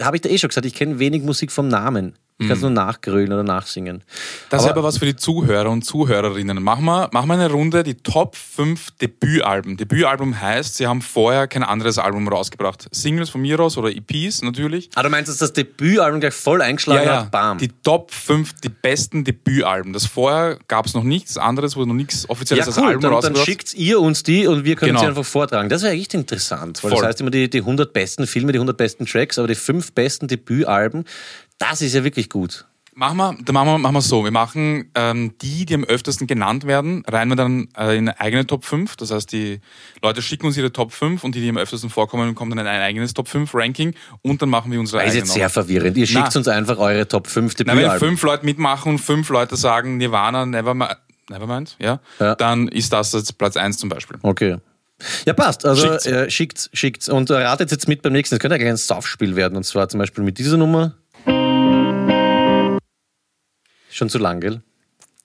habe ich dir eh schon gesagt, ich kenne wenig Musik vom Namen. Ich kann es nur nachgrölen oder nachsingen. Das ist Aber- aber was für die Zuhörer und Zuhörerinnen. Machen wir, machen wir eine Runde, die Top 5 Debütalben. Debütalbum heißt, sie haben vorher kein anderes Album rausgebracht. Singles von mir aus oder EPs natürlich. Ah, du meinst, dass das Debütalbum gleich voll eingeschlagen hat? Bam. Die Top 5, die besten Debütalben. Das vorher gab es noch nichts anderes, wurde noch nichts offizielles ja, als cool, Album dann, dann rausgebracht. schickt ihr uns die und wir können Genau. sie einfach vortragen. Das wäre echt interessant, weil Voll. das heißt immer die, die 100 besten Filme, die 100 besten Tracks, aber die 5 besten Debütalben, das ist ja wirklich gut. Machen wir, dann machen wir, machen wir so. Wir machen ähm, die, die am öftesten genannt werden, reihen wir dann äh, in eine eigene Top 5. Das heißt, die Leute schicken uns ihre Top 5 und die, die am öftesten vorkommen, kommen dann in ein eigenes Top 5 Ranking und dann machen wir unsere Das ist eigene jetzt sehr verwirrend. Ihr schickt Na. uns einfach eure Top 5 Na, wenn Debütalben. fünf Leute mitmachen und fünf Leute sagen Nirvana, Nevermind, Nevermind ja, Ja. dann ist das jetzt Platz 1 zum Beispiel. Okay. Ja, passt. Also Schickt's. schickt's, äh, schickt's, schickt's. Und äh, ratet jetzt mit beim nächsten. Das könnte ja gleich ein Saufspiel werden. Und zwar zum Beispiel mit dieser Nummer. Schon zu lang, gell?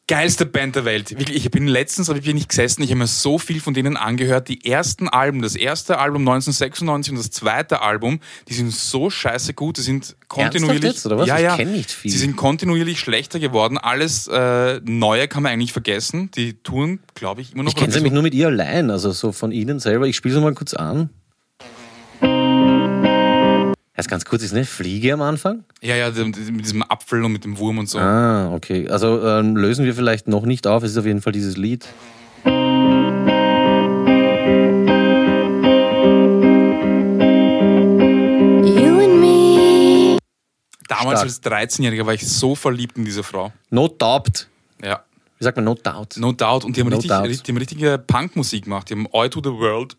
Geilste Band der Welt. Wirklich, ich bin letztens, aber ich bin nicht gesessen, ich habe mir so viel von denen angehört. Die ersten Alben, das erste Album 1996 und das zweite Album, die sind so scheiße gut, die sind kontinuierlich. jetzt, oder was? Ja, Ich ja. kenn nicht viel. Sie sind kontinuierlich schlechter geworden. Alles äh, Neue kann man eigentlich vergessen. Die touren, glaube ich, immer noch. Ich kenne sie nämlich nur mit ihr allein, also so von ihnen selber. Ich spiele sie mal kurz an. Erst ganz kurz, ist eine Fliege am Anfang? Ja, ja, mit diesem Apfel und mit dem Wurm und so. Ah, okay. Also ähm, lösen wir vielleicht noch nicht auf. Es ist auf jeden Fall dieses Lied. Damals Stark. als 13-Jähriger war ich so verliebt in diese Frau. No Doubt. Ja. Wie sagt man No Doubt? No doubt. Und die haben, No richtig, doubt. die haben richtige Punkmusik gemacht. Die haben Oi to the World.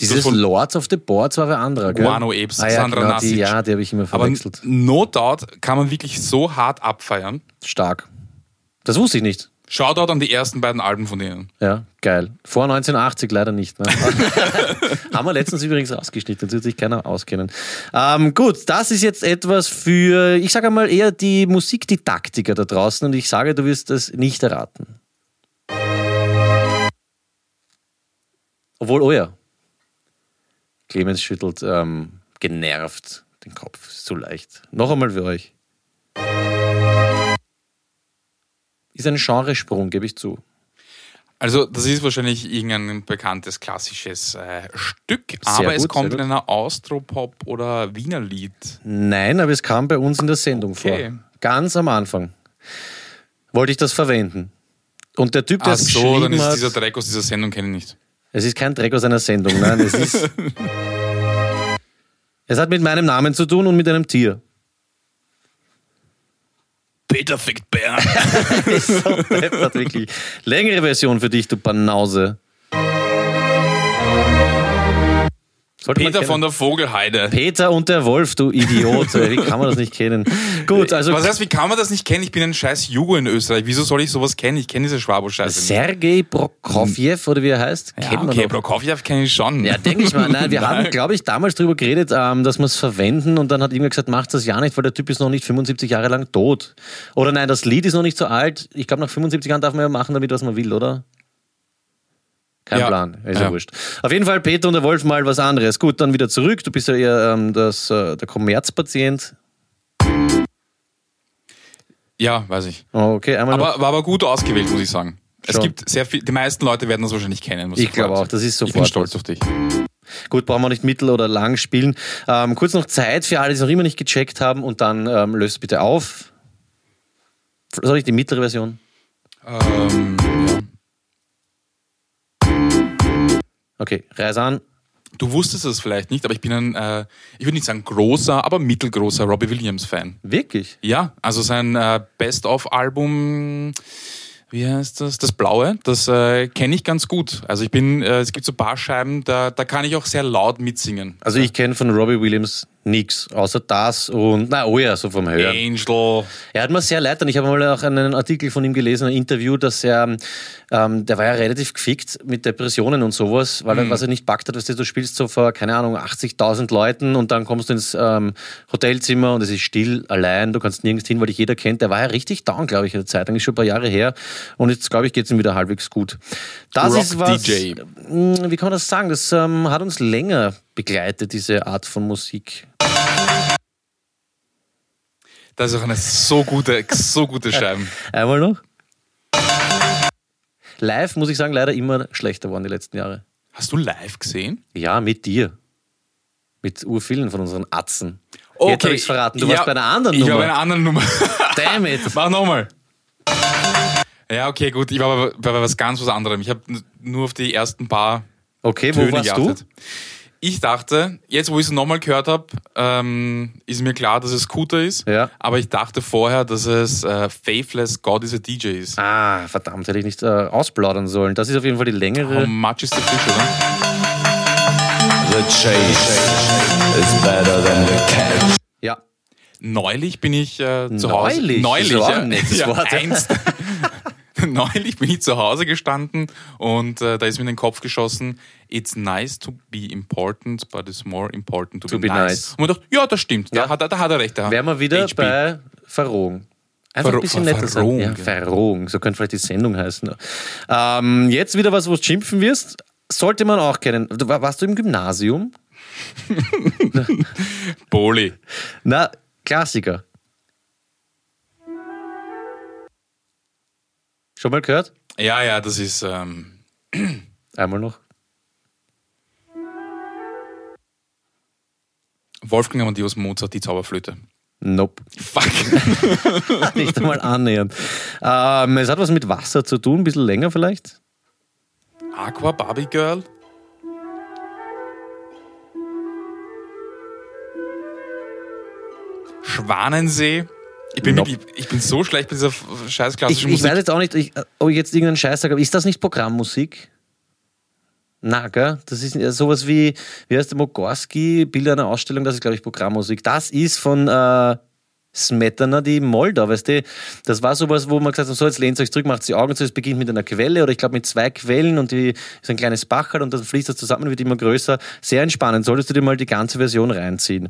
Dieses Lords of the Boards war wer anderer, gell? Guano Apes, ah, ja, Sandra genau, die, Nasic. Ja, die habe ich immer Aber verwechselt. No doubt kann man wirklich so hart abfeiern. Stark. Das wusste ich nicht. Shoutout an die ersten beiden Alben von denen. Ja, geil. Vor 1980 leider nicht. Ne? Haben wir letztens übrigens rausgeschnitten, das wird sich keiner auskennen. Ähm, gut, das ist jetzt etwas für, ich sage einmal eher die Musikdidaktiker da draußen und ich sage, du wirst das nicht erraten. Obwohl, oh ja. Clemens schüttelt ähm, genervt den Kopf. Ist so leicht. Noch einmal für euch. Ist ein Genresprung, gebe ich zu. Also, das ist wahrscheinlich irgendein bekanntes klassisches äh, Stück, Sehr aber es gut, kommt sehr in einer Austropop oder Wiener Lied. Nein, aber es kam bei uns in der Sendung Okay. vor. Ganz am Anfang wollte ich das verwenden. Und der Typ, der Ach es so, dann ist hat, dieser Dreck aus dieser Sendung, kenne ich nicht. Es ist kein Dreck aus einer Sendung, nein, es ist... es hat mit meinem Namen zu tun und mit einem Tier. Peter fickt Bär. so deppert, wirklich. Längere Version für dich, du Banause. Sollte Peter von der Vogelheide. Peter und der Wolf, du Idiot. Wie kann man das nicht kennen? Gut, also Was heißt, wie kann man das nicht kennen? Ich bin ein scheiß Jugo in Österreich. Wieso soll ich sowas kennen? Ich kenne diese Schwabo-Scheiße. Sergei Prokofjew oder wie er heißt, Ja, kennt man okay. Prokofjew kenne ich schon. Ja, denke ich mal. Nein, wir Nein. haben, glaube ich, damals darüber geredet, ähm, dass wir es verwenden und dann hat irgendwer gesagt, macht das ja nicht, weil der Typ ist noch nicht 75 Jahre lang tot. Oder nein, das Lied ist noch nicht so alt. Ich glaube, nach 75 Jahren darf man ja machen damit, was man will, oder? Kein Ja. Plan, ist ja. Ja. wurscht. Auf jeden Fall Peter und der Wolf mal was anderes. Gut, dann wieder zurück. Du bist ja eher ähm, das, äh, der Kommerzpatient. Ja, weiß ich. Oh, Okay, einmal noch. Aber war aber gut ausgewählt, muss ich sagen. Es Schon. gibt sehr viel, die meisten Leute werden das wahrscheinlich kennen. Ich glaube auch, das ist Ich bin sofort stolz auf dich. Gut, brauchen wir nicht mittel- oder lang spielen. Ähm, kurz noch Zeit für alle, die es noch immer nicht gecheckt haben und dann ähm, löst bitte auf. Soll ich die mittlere Version? Ähm, Okay, Reise an. Du wusstest es vielleicht nicht, aber ich bin ein, äh, ich würde nicht sagen großer, aber mittelgroßer Robbie Williams-Fan. Wirklich? Ja, also sein äh, Best-of-Album, wie heißt das? Das Blaue, das äh, kenne ich ganz gut. Also ich bin, äh, es gibt so ein paar Scheiben, da, da kann ich auch sehr laut mitsingen. Also ich kenne von Robbie Williams nichts, außer das und, na oh ja, so vom Hören. Angel. Er hat mir sehr leid und ich habe mal auch einen Artikel von ihm gelesen, ein Interview, dass er, ähm, der war ja relativ gefickt mit Depressionen und sowas, weil er, was er nicht packt hat, weißt du, du spielst so vor, keine Ahnung, 80.000 Leuten und dann kommst du ins ähm, Hotelzimmer und es ist still, allein, du kannst nirgends hin, weil dich jeder kennt. Der war ja richtig down, glaube ich, in der Zeit, eigentlich schon ein paar Jahre her und jetzt, glaube ich, geht es ihm wieder halbwegs gut. Das Rock ist was, DJ. Mh, wie kann man das sagen, das ähm, hat uns länger begleitet, diese Art von Musik. Das ist auch eine so gute, so gute Scheibe. Einmal noch. Live, muss ich sagen, leider immer schlechter geworden die letzten Jahre. Hast du live gesehen? Ja, mit dir. Mit urvielen von unseren Atzen. Jetzt habe ich verraten. Du warst bei einer anderen ich Nummer. war bei einer anderen Nummer. Damn it. Mach nochmal. Ja, okay, gut. Ich war bei, bei was ganz was anderem. Ich habe nur auf die ersten paar Okay, wo Töne warst geachtet. Ich dachte, jetzt wo ich es nochmal gehört habe, ähm, ist mir klar, dass es Scooter ist. Ja. Aber ich dachte vorher, dass es äh, Faithless God is a DJ ist. du? Ah, verdammt, hätte ich nicht äh, ausplaudern sollen. Das ist auf jeden Fall die längere. How much is the fish, oder? The chase is better than the catch. Ja. Neulich bin ich äh, zu Hause. Neulich? Neulich, ja. ein ja, Wort. Einst. Neulich bin ich zu Hause gestanden und äh, da ist mir in den Kopf geschossen, it's nice to be important, but it's more important to, To be, be nice. nice. Und man dachte, ja, das stimmt, Ja. Da, hat, er- da hat er recht. Da. Wären wir wieder HB. bei Verrohung. Einfach Verro- ein bisschen netter sein. Verrohung, Ja, ja. Verrohung, so könnte vielleicht die Sendung heißen. Ähm, jetzt wieder was, wo du schimpfen wirst. Sollte man auch kennen. Warst du im Gymnasium? Boli. Na, Klassiker. Schon mal gehört? Ja, ja, das ist. Ähm, Einmal noch. Wolfgang Amadeus Mozart, die Zauberflöte. Nope. Fuck. Nicht einmal annähernd. Ähm, es hat was mit Wasser zu tun, ein bisschen länger vielleicht. Aqua Barbie Girl? Schwanensee? Ich bin, Nope. wirklich, ich bin so schlecht bei dieser scheiß Ich, klassischen ich Musik. weiß jetzt auch nicht, ich, ob ich jetzt irgendeinen Scheiß sage, aber ist das nicht Programmmusik? Na, gell? Das ist sowas wie, wie heißt der Mogorski, Bilder einer Ausstellung, das ist, glaube ich, Programmmusik. Das ist von äh, Smetana, die Moldau, weißt du? Das war sowas, wo man gesagt hat, so, jetzt lehnt euch zurück, macht die Augen zu, es beginnt mit einer Quelle oder ich glaube mit zwei Quellen und die ist ein kleines Bachel und dann fließt das zusammen, wird immer größer. Sehr entspannend. Solltest du dir mal die ganze Version reinziehen.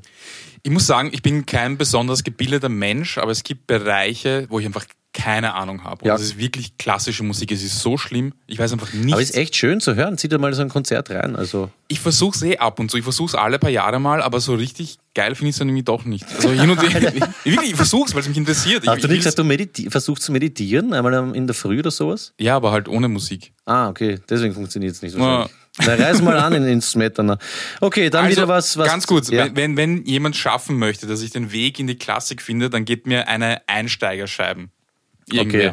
Ich muss sagen, ich bin kein besonders gebildeter Mensch, aber es gibt Bereiche, wo ich einfach keine Ahnung habe. Und Ja. das ist wirklich klassische Musik. Es ist so schlimm. Ich weiß einfach Aber es ist echt schön zu hören. Zieh dir mal so ein Konzert rein. Also, ich versuche es eh ab und zu. Ich versuche es alle paar Jahre mal, aber so richtig geil finde ich es dann irgendwie doch nicht. Also hin und ich, wirklich, ich versuche es, weil es mich interessiert. Ich, Hast du ich nicht will's- gesagt, du versuchst zu meditieren, einmal in der Früh oder sowas? ja, aber halt ohne Musik. Ah, okay, deswegen funktioniert es nicht so Ja. Na, reiß mal an in den Smetana. Okay, dann wieder was, was. Also, Ganz kurz, Ja. wenn, wenn, wenn jemand schaffen möchte, dass ich den Weg in die Klassik finde, dann gebt mir eine Einsteigerscheiben. Okay.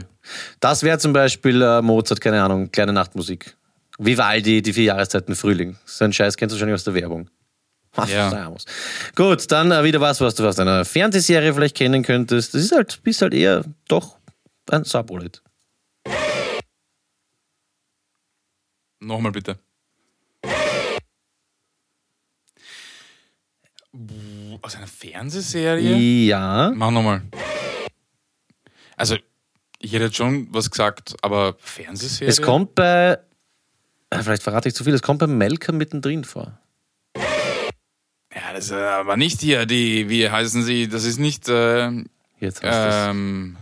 Das wäre zum Beispiel äh, Mozart, keine Ahnung, kleine Nachtmusik. Vivaldi, die vier Jahreszeiten Frühling. So ein Scheiß kennst du wahrscheinlich aus der Werbung. Ja. Gut, dann äh, wieder was, was du aus einer Fernsehserie vielleicht kennen könntest. Das ist halt, bist halt eher doch ein Subullet. Nochmal bitte. Aus einer Fernsehserie? Ja. Mach nochmal. Also, ich hätte jetzt schon was gesagt, aber Fernsehserie? Es kommt bei, äh, vielleicht verrate ich zu viel, es kommt bei Malcolm mittendrin vor. Ja, das ist aber nicht hier, die, wie heißen sie? Das ist nicht, äh, Jetzt hast ähm,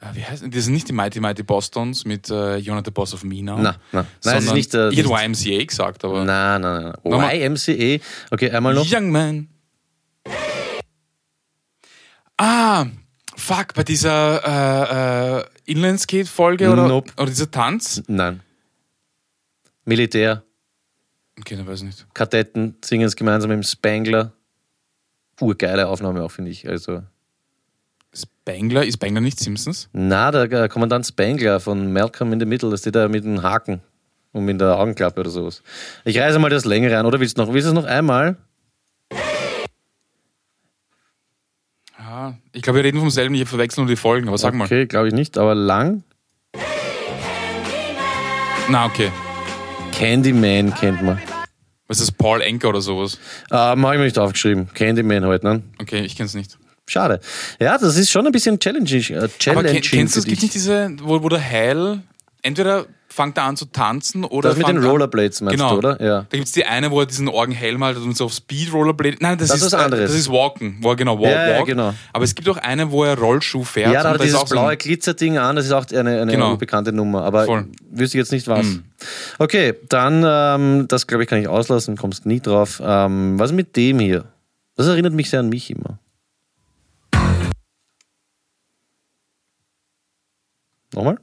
äh, wie heißen die? sind nicht die Mighty Mighty Bostons mit äh, Jonah the Boss of Now. Na, na. Nein, es ist nicht, äh, Ich hätte YMCA gesagt, aber. Nein, nein, nein. YMCA. Okay, einmal noch. Young Man. Ah, fuck, bei dieser äh, äh, Inlandskate-Folge oder, Nope. oder dieser Tanz? Nein. Militär, Okay, dann weiß ich nicht. Kadetten singen es gemeinsam im Spangler. Urgeile Aufnahme auch, finde ich. Also, Spangler, ist Spangler nicht Simpsons? na, der Kommandant Spangler von Malcolm in the Middle, das steht da mit dem Haken und mit der Augenklappe oder sowas. Ich reise mal das länger rein. Oder willst du noch, willst du es noch einmal? Ja, ich glaube, wir reden vom selben, ich verwechseln nur die Folgen, aber sag mal. Okay, glaube ich nicht, aber lang. Na, okay. Candyman kennt man. Was ist das, Paul Enker oder sowas? Äh, habe ich mir nicht aufgeschrieben. Candyman heute, ne? Okay, ich kenn's nicht. Schade. Ja, das ist schon ein bisschen challenging. Äh, Aber challenging ken, kennst du, es gibt nicht diese, wo, wo der Heil, entweder fängt er an zu tanzen oder. Das mit den Rollerblades meinst genau. du, oder? Ja. Da gibt es die eine, wo er diesen Orgenhelm hat und so auf Speed Rollerblade. Nein, das, Das ist ist was anderes. Das ist Walken, wo er genau Walk, Ja, ja, genau. Aber es gibt auch eine, wo er Rollschuh fährt. Ja, da hat er ist dieses auch so blaue Glitzerding an, das ist auch eine, eine Genau. unbekannte Nummer, aber Voll. wüsste ich jetzt nicht was. Hm. Okay, dann, ähm, das glaube ich kann ich auslassen, kommst nie drauf. Ähm, was mit dem hier? Das erinnert mich sehr an mich immer. Nochmal?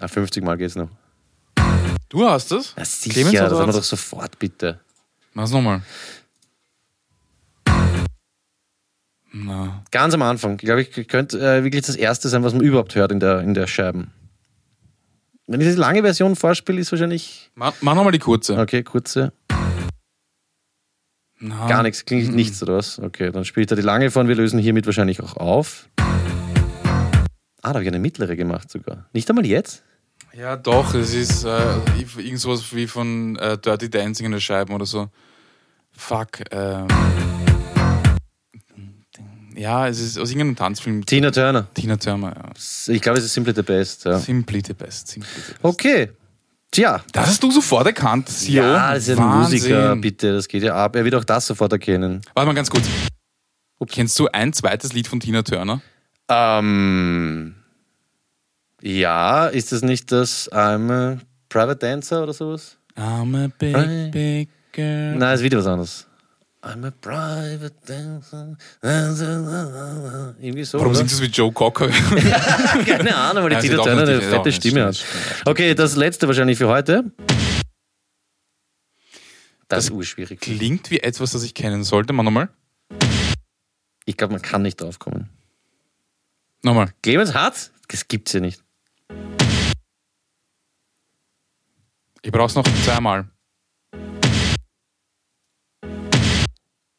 Ah, 50 Mal geht's noch. Du hast es? Na sicher, Clemens, das haben wir doch sofort, bitte. Mach's nochmal. Na. Ganz am Anfang. Ich glaube, ich könnte äh, wirklich das erste sein, was man überhaupt hört in der, in der Scheiben. Wenn ich die lange Version vorspiele, ist wahrscheinlich. Mach, mach nochmal die kurze. Okay, kurze. Na. Gar nichts, klingt nichts oder was? Okay, dann spielt er die lange vor und wir lösen hiermit wahrscheinlich auch auf. Ah, da habe ich eine mittlere gemacht sogar. Nicht einmal jetzt? Ja, doch, es ist äh, irgend sowas wie von äh, Dirty Dancing in der Scheiben oder so. Fuck. Ähm. Ja, es ist aus irgendeinem Tanzfilm. Tina Turner. Tina Turner, ja. Ich glaube, es ist Simply the Best. Ja. Simply the best. Simply the best. Okay. Tja. Das hast du sofort erkannt, Sio. Ja, das ist ja ein Wahnsinn. Musiker, bitte. Das geht ja ab. Er wird auch das sofort erkennen. Warte mal ganz kurz. Kennst du ein zweites Lied von Tina Turner? Ähm, ja, ist das nicht das I'm a Private Dancer oder sowas? I'm a big, Right. big girl. Nein, ist wieder was anderes. I'm a Private Dancer. Irgendwie so. Warum oder? singst du es wie Joe Cocker? Keine Ahnung, weil die Tina Turner eine fette Stimme hat. Okay, das letzte wahrscheinlich für heute. Das, Das ist urschwierig. Klingt wie etwas, das ich kennen sollte. Mal nochmal. Ich glaube, man kann nicht drauf kommen. Nochmal. Clemens hat? Das gibt's ja nicht. Ich brauch's noch zweimal.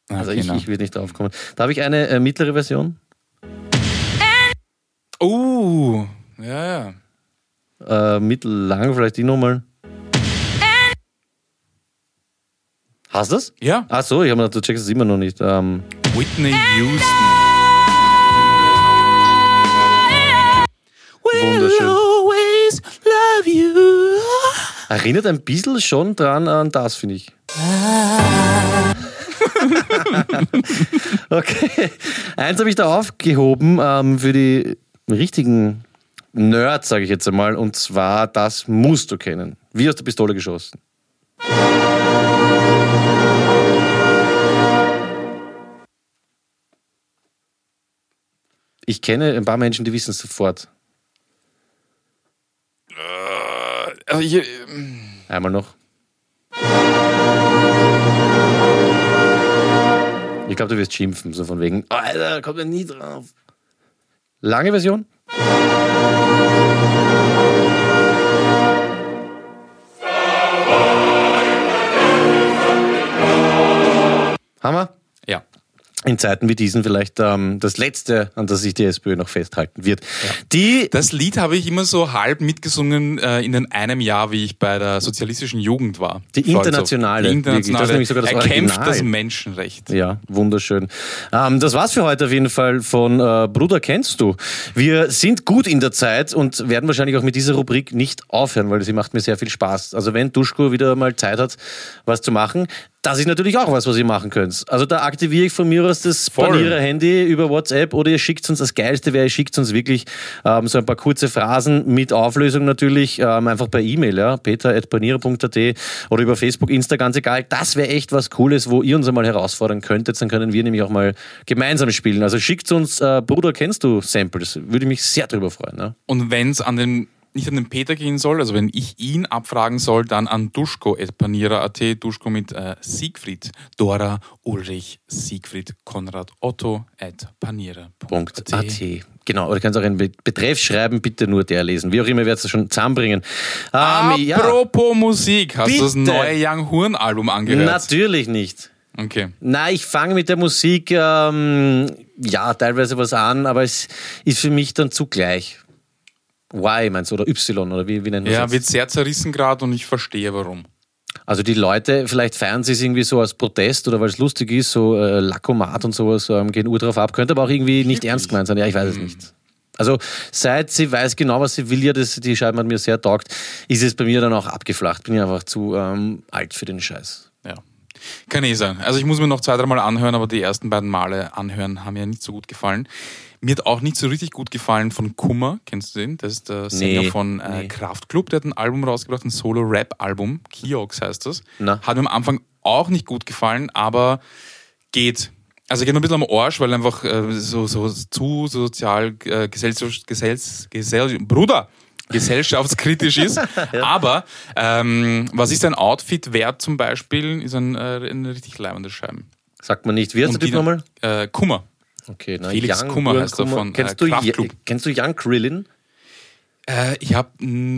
Also Okay, ich, ich würde nicht drauf kommen. Da habe ich eine äh, mittlere Version. Oh, ja, ja. Äh, mittellang, vielleicht die nochmal. Hast du das? Ja, Ach so, ich habe gedacht, du checkst es immer noch nicht. Ähm, Whitney Houston. wunderschön. Erinnert ein bisschen schon dran an das, finde ich. okay. Eins habe ich da aufgehoben ähm, für die richtigen Nerds, sage ich jetzt einmal. Und zwar, das musst du kennen. Wie aus der Pistole geschossen. Ich kenne ein paar Menschen, die wissen es sofort. Also hier, Einmal noch. Ich glaube, du wirst schimpfen, so von wegen. "Oh, Alter, kommt er nie drauf. Lange Version? Hammer. Ja. In Zeiten wie diesen vielleicht ähm, das Letzte, an das sich die SPÖ noch festhalten wird. Die Das Lied habe ich immer so halb mitgesungen äh, in einem Jahr, wie ich bei der sozialistischen Jugend war. Die internationale, Die internationale. Das das er kämpft Original. das Menschenrecht. Ja, wunderschön. Ähm, das war's für heute auf jeden Fall von äh, Bruder kennst du. Wir sind gut in der Zeit und werden wahrscheinlich auch mit dieser Rubrik nicht aufhören, weil sie macht mir sehr viel Spaß. Also wenn Duschko wieder mal Zeit hat, was zu machen, das ist natürlich auch was, was ihr machen könnt. Also da aktiviere ich von mir aus das. Panierer-Handy über WhatsApp oder ihr schickt uns, das Geilste wäre, ihr schickt uns wirklich ähm, so ein paar kurze Phrasen mit Auflösung natürlich, ähm, einfach per E-Mail, ja, peter.panierer.at oder über Facebook, Insta, ganz egal. Das wäre echt was Cooles, wo ihr uns einmal herausfordern könntet, dann können wir nämlich auch mal gemeinsam spielen. Also schickt uns, äh, Bruder, kennst du Samples? Würde ich mich sehr drüber freuen. Ne? Und wenn es an den nicht an den Peter gehen soll, also wenn ich ihn abfragen soll, dann an duschko.panierer.at, Duschko mit äh, Siegfried, Dora, Ulrich, Siegfried, Konrad, Otto at panierer.at. .at. Genau, oder du kannst auch einen Be- Betreff schreiben, bitte nur der lesen. Wie auch immer, werdet ihr schon zusammenbringen. Ähm, ja, Apropos Musik, hast du das Bitte. neue Young Horn Album angehört? natürlich nicht. Okay. Na, ich fange mit der Musik ähm, ja teilweise was an, aber es ist für mich dann zugleich. Y meinst du oder Y oder wie, wie nennen wir Ja, das? wird sehr zerrissen gerade und ich verstehe warum. Also die Leute, vielleicht feiern sie es irgendwie so als Protest oder weil es lustig ist, so äh, Lakomat und sowas ähm, gehen Ur drauf ab, könnte aber auch irgendwie nicht ernst gemeint sein. Ja, ich weiß es nicht. Also seit sie weiß genau, was sie will, ja, das, die Scheibe hat mir sehr taugt, ist es bei mir dann auch abgeflacht. Bin ich einfach zu ähm, alt für den Scheiß. Ja. Kann eh sein. Also ich muss mir noch zwei, dreimal anhören, aber die ersten beiden Male anhören haben mir nicht so gut gefallen. Mir hat auch nicht so richtig gut gefallen von Kummer, kennst du den? Das ist der Sänger Nee, von äh, nee. Kraftklub, der hat ein Album rausgebracht, ein Solo-Rap-Album, Kiox heißt das. Na. Hat mir am Anfang auch nicht gut gefallen, aber geht. Also geht mir ein bisschen am Arsch, weil einfach äh, so, so zu sozial, äh, gesellschaft, gesells, gesell, Bruder, gesellschaftskritisch ist. Aber ähm, was ist ein Outfit wert zum Beispiel, ist ein, äh, ein richtig leibendes Scheiben. Sagt man nicht. Wie heißt der Typ nochmal? Äh, Kummer. Okay, na, Felix Young Kummer Buren heißt er von, Kennst, äh, du, kennst du Young Krillin? Äh, ich habe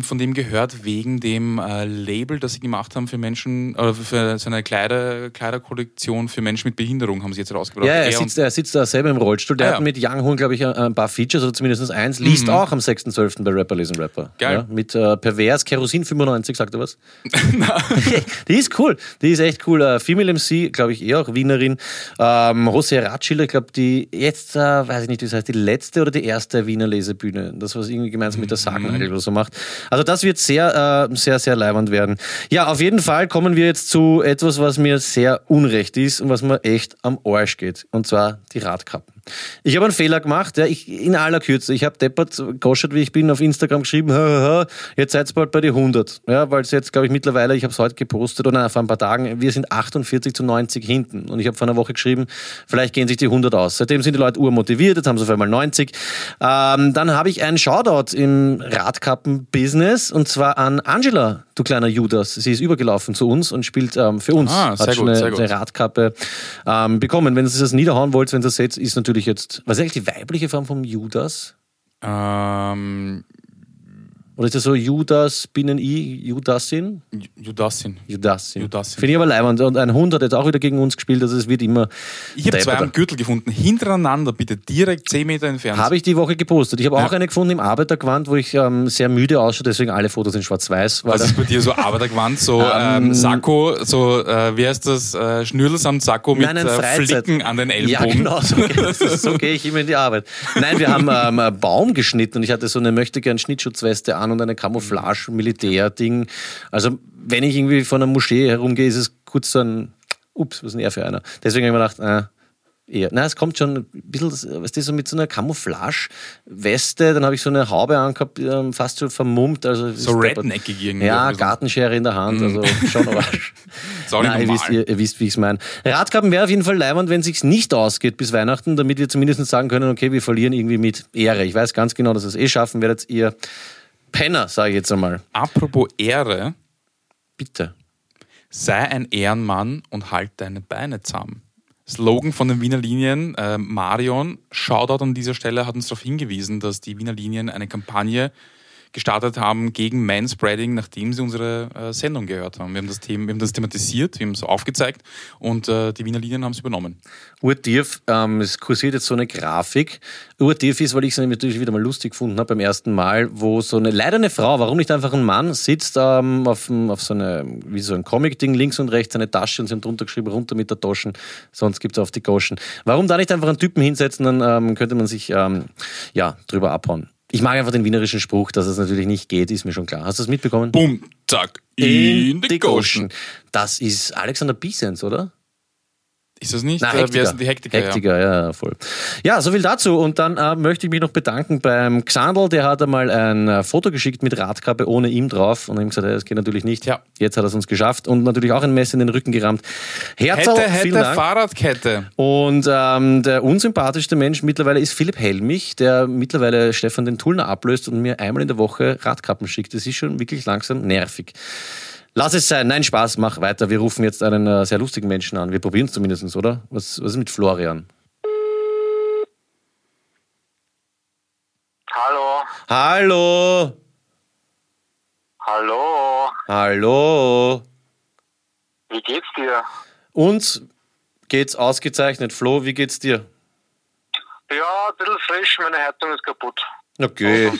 von dem gehört, wegen dem äh, Label, das sie gemacht haben für Menschen, oder für so eine Kleider, Kleiderkollektion für Menschen mit Behinderung, haben sie jetzt rausgebracht. Ja, er Er sitzt, er sitzt da selber im Rollstuhl. Der Ah, hat ja. Mhm. mit Young Horn, glaube ich, ein, ein paar Features oder zumindest eins. Liest auch am 6.12. bei Rapper Lesen Rapper. Geil. Ja, mit äh, Pervers, Kerosin 95, sagt er was? die ist cool. Die ist echt cool. Äh, Female MC, glaube ich, eh auch Wienerin. Ähm, Jose Ratschiller, glaube die jetzt, äh, weiß ich nicht, wie das heißt, die letzte oder die erste Wiener Lesebühne. Das, was irgendwie gemeinsam mit der Sargnagel oder so macht. Also das wird sehr, äh, sehr, sehr leibend werden. Ja, auf jeden Fall kommen wir jetzt zu etwas, was mir sehr unrecht ist und was mir echt am Arsch geht. Und zwar die Radkappen. Ich habe einen Fehler gemacht, ja, ich, in aller Kürze. Ich habe deppert, goschert, wie ich bin, auf Instagram geschrieben, ha, ha, jetzt seid ihr bald bei die 100. Ja, weil es jetzt, glaube ich, mittlerweile, ich habe es heute gepostet, oder vor ein paar Tagen, wir sind 48 zu 90 hinten. Und ich habe vor einer Woche geschrieben, vielleicht gehen sich die 100 aus. Seitdem sind die Leute urmotiviert, jetzt haben sie auf einmal 90. Ähm, dann habe ich einen Shoutout im Radkappen-Business, und zwar an Angela, du kleiner Judas. Sie ist übergelaufen zu uns und spielt ähm, für uns. Ah, sehr Hat schon gut, eine, sehr gut. eine Radkappe ähm, bekommen. Wenn ihr das niederhauen wollt, wenn ihr das seht, ist natürlich jetzt, was ist eigentlich die weibliche Form vom Judas? Ähm, Oder ist das so Judas, binnen I, Judasin? Judassin. Judasin. Judasin. Finde ich aber leibend. Und ein Hund hat jetzt auch wieder gegen uns gespielt, also es wird immer. Ich habe zwei am Gürtel gefunden, hintereinander, bitte, direkt 10 Meter entfernt. Habe ich die Woche gepostet. Ich habe auch Ja. eine gefunden im Arbeitergewand, wo ich ähm, sehr müde ausschaue, deswegen alle Fotos in schwarz-weiß. Was ist bei dir so Arbeitergewand, so ähm, Sakko, so, äh, wie heißt das, äh, Schnürl samt Sakko mit Nein, ein äh, Flicken an den Ja, Ellbogen? genau, so, so gehe ich immer in die Arbeit. Nein, wir haben ähm, einen Baum geschnitten und ich hatte so eine möchte gern Schnittschutzweste an an und eine Camouflage-Militär-Ding. Also, wenn ich irgendwie von einer Moschee herumgehe, ist es kurz so ein, ups, was ist denn er für einer? Deswegen habe ich mir gedacht, äh, eher. Nein, es kommt schon ein bisschen, weißt du, so mit so einer Camouflage-Weste, dann habe ich so eine Haube angehabt, fast schon vermummt. Also So redneckig irgendwie. Ja, Gartenschere in der Hand, also schon auch nicht Nein, ihr, wisst, ihr, ihr wisst, wie ich es meine. Radkappen wäre auf jeden Fall leibend, wenn es sich nicht ausgeht bis Weihnachten, damit wir zumindest sagen können, okay, wir verlieren irgendwie mit Ehre. Ich weiß ganz genau, dass ihr es eh schaffen werdet, ihr Penner, sage ich jetzt einmal. Apropos Ehre, Bitte. sei ein Ehrenmann und halt deine Beine zusammen. Slogan von den Wiener Linien, äh, Marion, Shoutout an dieser Stelle, hat uns darauf hingewiesen, dass die Wiener Linien eine Kampagne gestartet haben gegen Manspreading, nachdem sie unsere äh, Sendung gehört haben. Wir haben das, Thema, wir haben das thematisiert, wir haben es aufgezeigt und äh, die Wiener Linien haben es übernommen. Urtief, ähm, es kursiert jetzt so eine Grafik. Urtief ist, weil ich es natürlich wieder mal lustig gefunden habe beim ersten Mal, wo so eine, leider eine Frau, warum nicht einfach ein Mann, sitzt ähm, auf, auf so eine, wie so ein Comic-Ding, links und rechts eine Tasche und sie haben drunter geschrieben, runter mit der Taschen, sonst gibt's auf die Goschen. Warum da nicht einfach einen Typen hinsetzen, dann ähm, könnte man sich ähm, ja, drüber abhauen. Ich mag einfach den wienerischen Spruch, dass es natürlich nicht geht, ist mir schon klar. Hast du es mitbekommen? Bumm, zack, in, die Goschen. Das ist Alexander Biesens, oder? Ist das nicht? Na, äh, Hektiker. sind die Hektiker? Hektiker, ja. ja, voll. Ja, so viel dazu. Und dann äh, möchte ich mich noch bedanken beim Xandl, der hat einmal ein äh, Foto geschickt mit Radkappe ohne ihm drauf und ihm gesagt, hey, das geht natürlich nicht. Ja. Jetzt hat er es uns geschafft und natürlich auch ein Messer in den Rücken gerammt. Herzl, Hätte, vielen hätte, Dank. Fahrradkette. Und ähm, der unsympathischste Mensch mittlerweile ist Philipp Helmich, der mittlerweile Stefan den Tullner ablöst und mir einmal in der Woche Radkappen schickt. Das ist schon wirklich langsam nervig. Lass es sein. Nein, Spaß, mach weiter. Wir rufen jetzt einen äh, sehr lustigen Menschen an. Wir probieren es zumindest, oder? Was, was ist mit Florian? Hallo, Hallo! hallo, Hallo! wie geht's dir? Uns geht's ausgezeichnet. Flo, wie geht's dir? Ja, ein bisschen frisch, meine Heizung ist kaputt. Okay.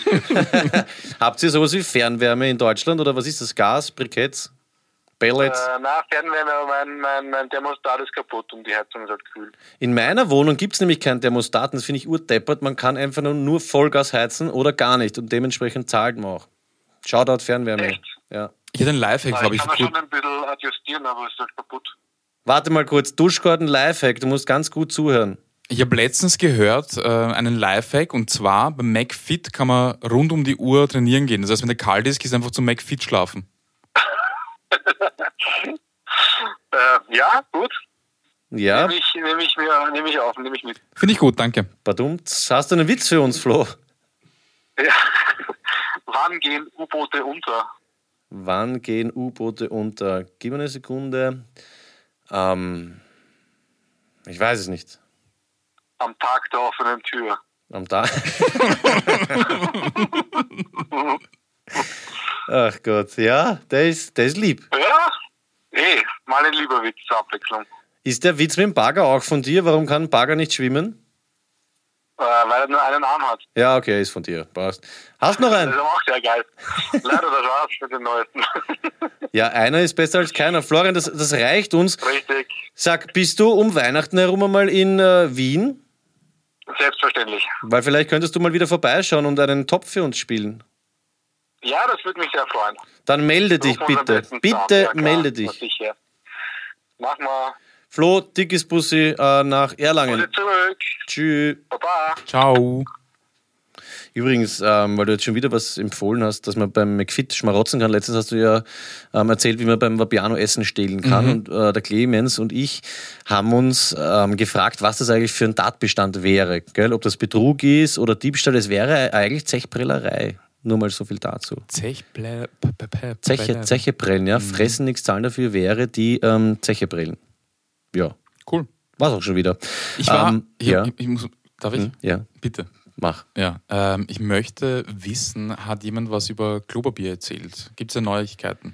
Habt ihr sowas wie Fernwärme in Deutschland oder was ist das? Gas, Briketts, Pellets? Äh, na, Fernwärme, aber mein, mein, mein Thermostat ist kaputt und die Heizung ist halt kühl. In meiner Wohnung gibt es nämlich keinen Thermostaten, das finde ich urdeppert. Man kann einfach nur, Vollgas heizen oder gar nicht und dementsprechend zahlt man auch. Shoutout Fernwärme. Echt? Ja. Ich hätte einen Lifehack, glaube ich ich, kann man gut. schon ein bisschen adjustieren, aber es ist halt kaputt. Warte mal kurz, Duschgordon Lifehack, du musst ganz gut zuhören. Ich habe letztens gehört, äh, einen Lifehack, und zwar beim McFit kann man rund um die Uhr trainieren gehen. Das heißt, wenn der kalt ist, gehst du einfach zum McFit schlafen. Äh, ja, gut. Ja, Nehme ich, nehm ich, mir- nehm ich auf, nehme ich mit. Finde ich gut, danke. badumts. Hast du einen Witz für uns, Flo? Ja. Wann gehen U-Boote unter? Wann gehen U-Boote unter? Gib mir eine Sekunde. Ähm, ich weiß es nicht. Am Tag der offenen Tür. Am Tag. Ach Gott, ja, der ist, der ist lieb. Ja, eh, mal ein lieber Witz zur Abwechslung. Ist der Witz mit dem Bagger auch von dir? Warum kann ein Bagger nicht schwimmen? Äh, weil er nur einen Arm hat. Ja, okay, ist von dir. Passt. Hast noch Das einen? ist aber auch sehr geil. Leider der Schwarz mit den neuesten. Ja, einer ist besser als keiner. Florian, das, das reicht uns. Richtig. Sag, bist du um Weihnachten herum einmal in äh, Wien? Selbstverständlich. Weil vielleicht könntest du mal wieder vorbeischauen und einen Topf für uns spielen. Ja, das würde mich sehr freuen. Dann melde dich bitte. Bitte. Ja, klar, melde dich. Sicher. Mach mal. Flo, dickes Bussi äh, nach Erlangen. Bitte zurück. Tschüss. Baba. Ciao. Übrigens, ähm, weil du jetzt schon wieder was empfohlen hast, dass man beim McFit schmarotzen kann. Letztens hast du ja ähm, erzählt, wie man beim Vapiano Essen stehlen kann. Und äh, der Clemens und ich haben uns ähm, gefragt, was das eigentlich für ein Tatbestand wäre. Gell? Ob das Betrug ist oder Diebstahl. Es wäre eigentlich Zechprellerei. Nur mal so viel dazu. Zechble Zeche, Zeche prellen, ja. Fressen, nichts zahlen dafür wäre die ähm, Zeche prellen. Ja, Cool. war's auch schon wieder. Ich war. Ähm, ich, ja, ich, ich muss, darf ich? ja, Bitte. Mach. Ja. Ähm, ich möchte wissen, hat jemand was über Klopapier erzählt? Gibt es da Neuigkeiten?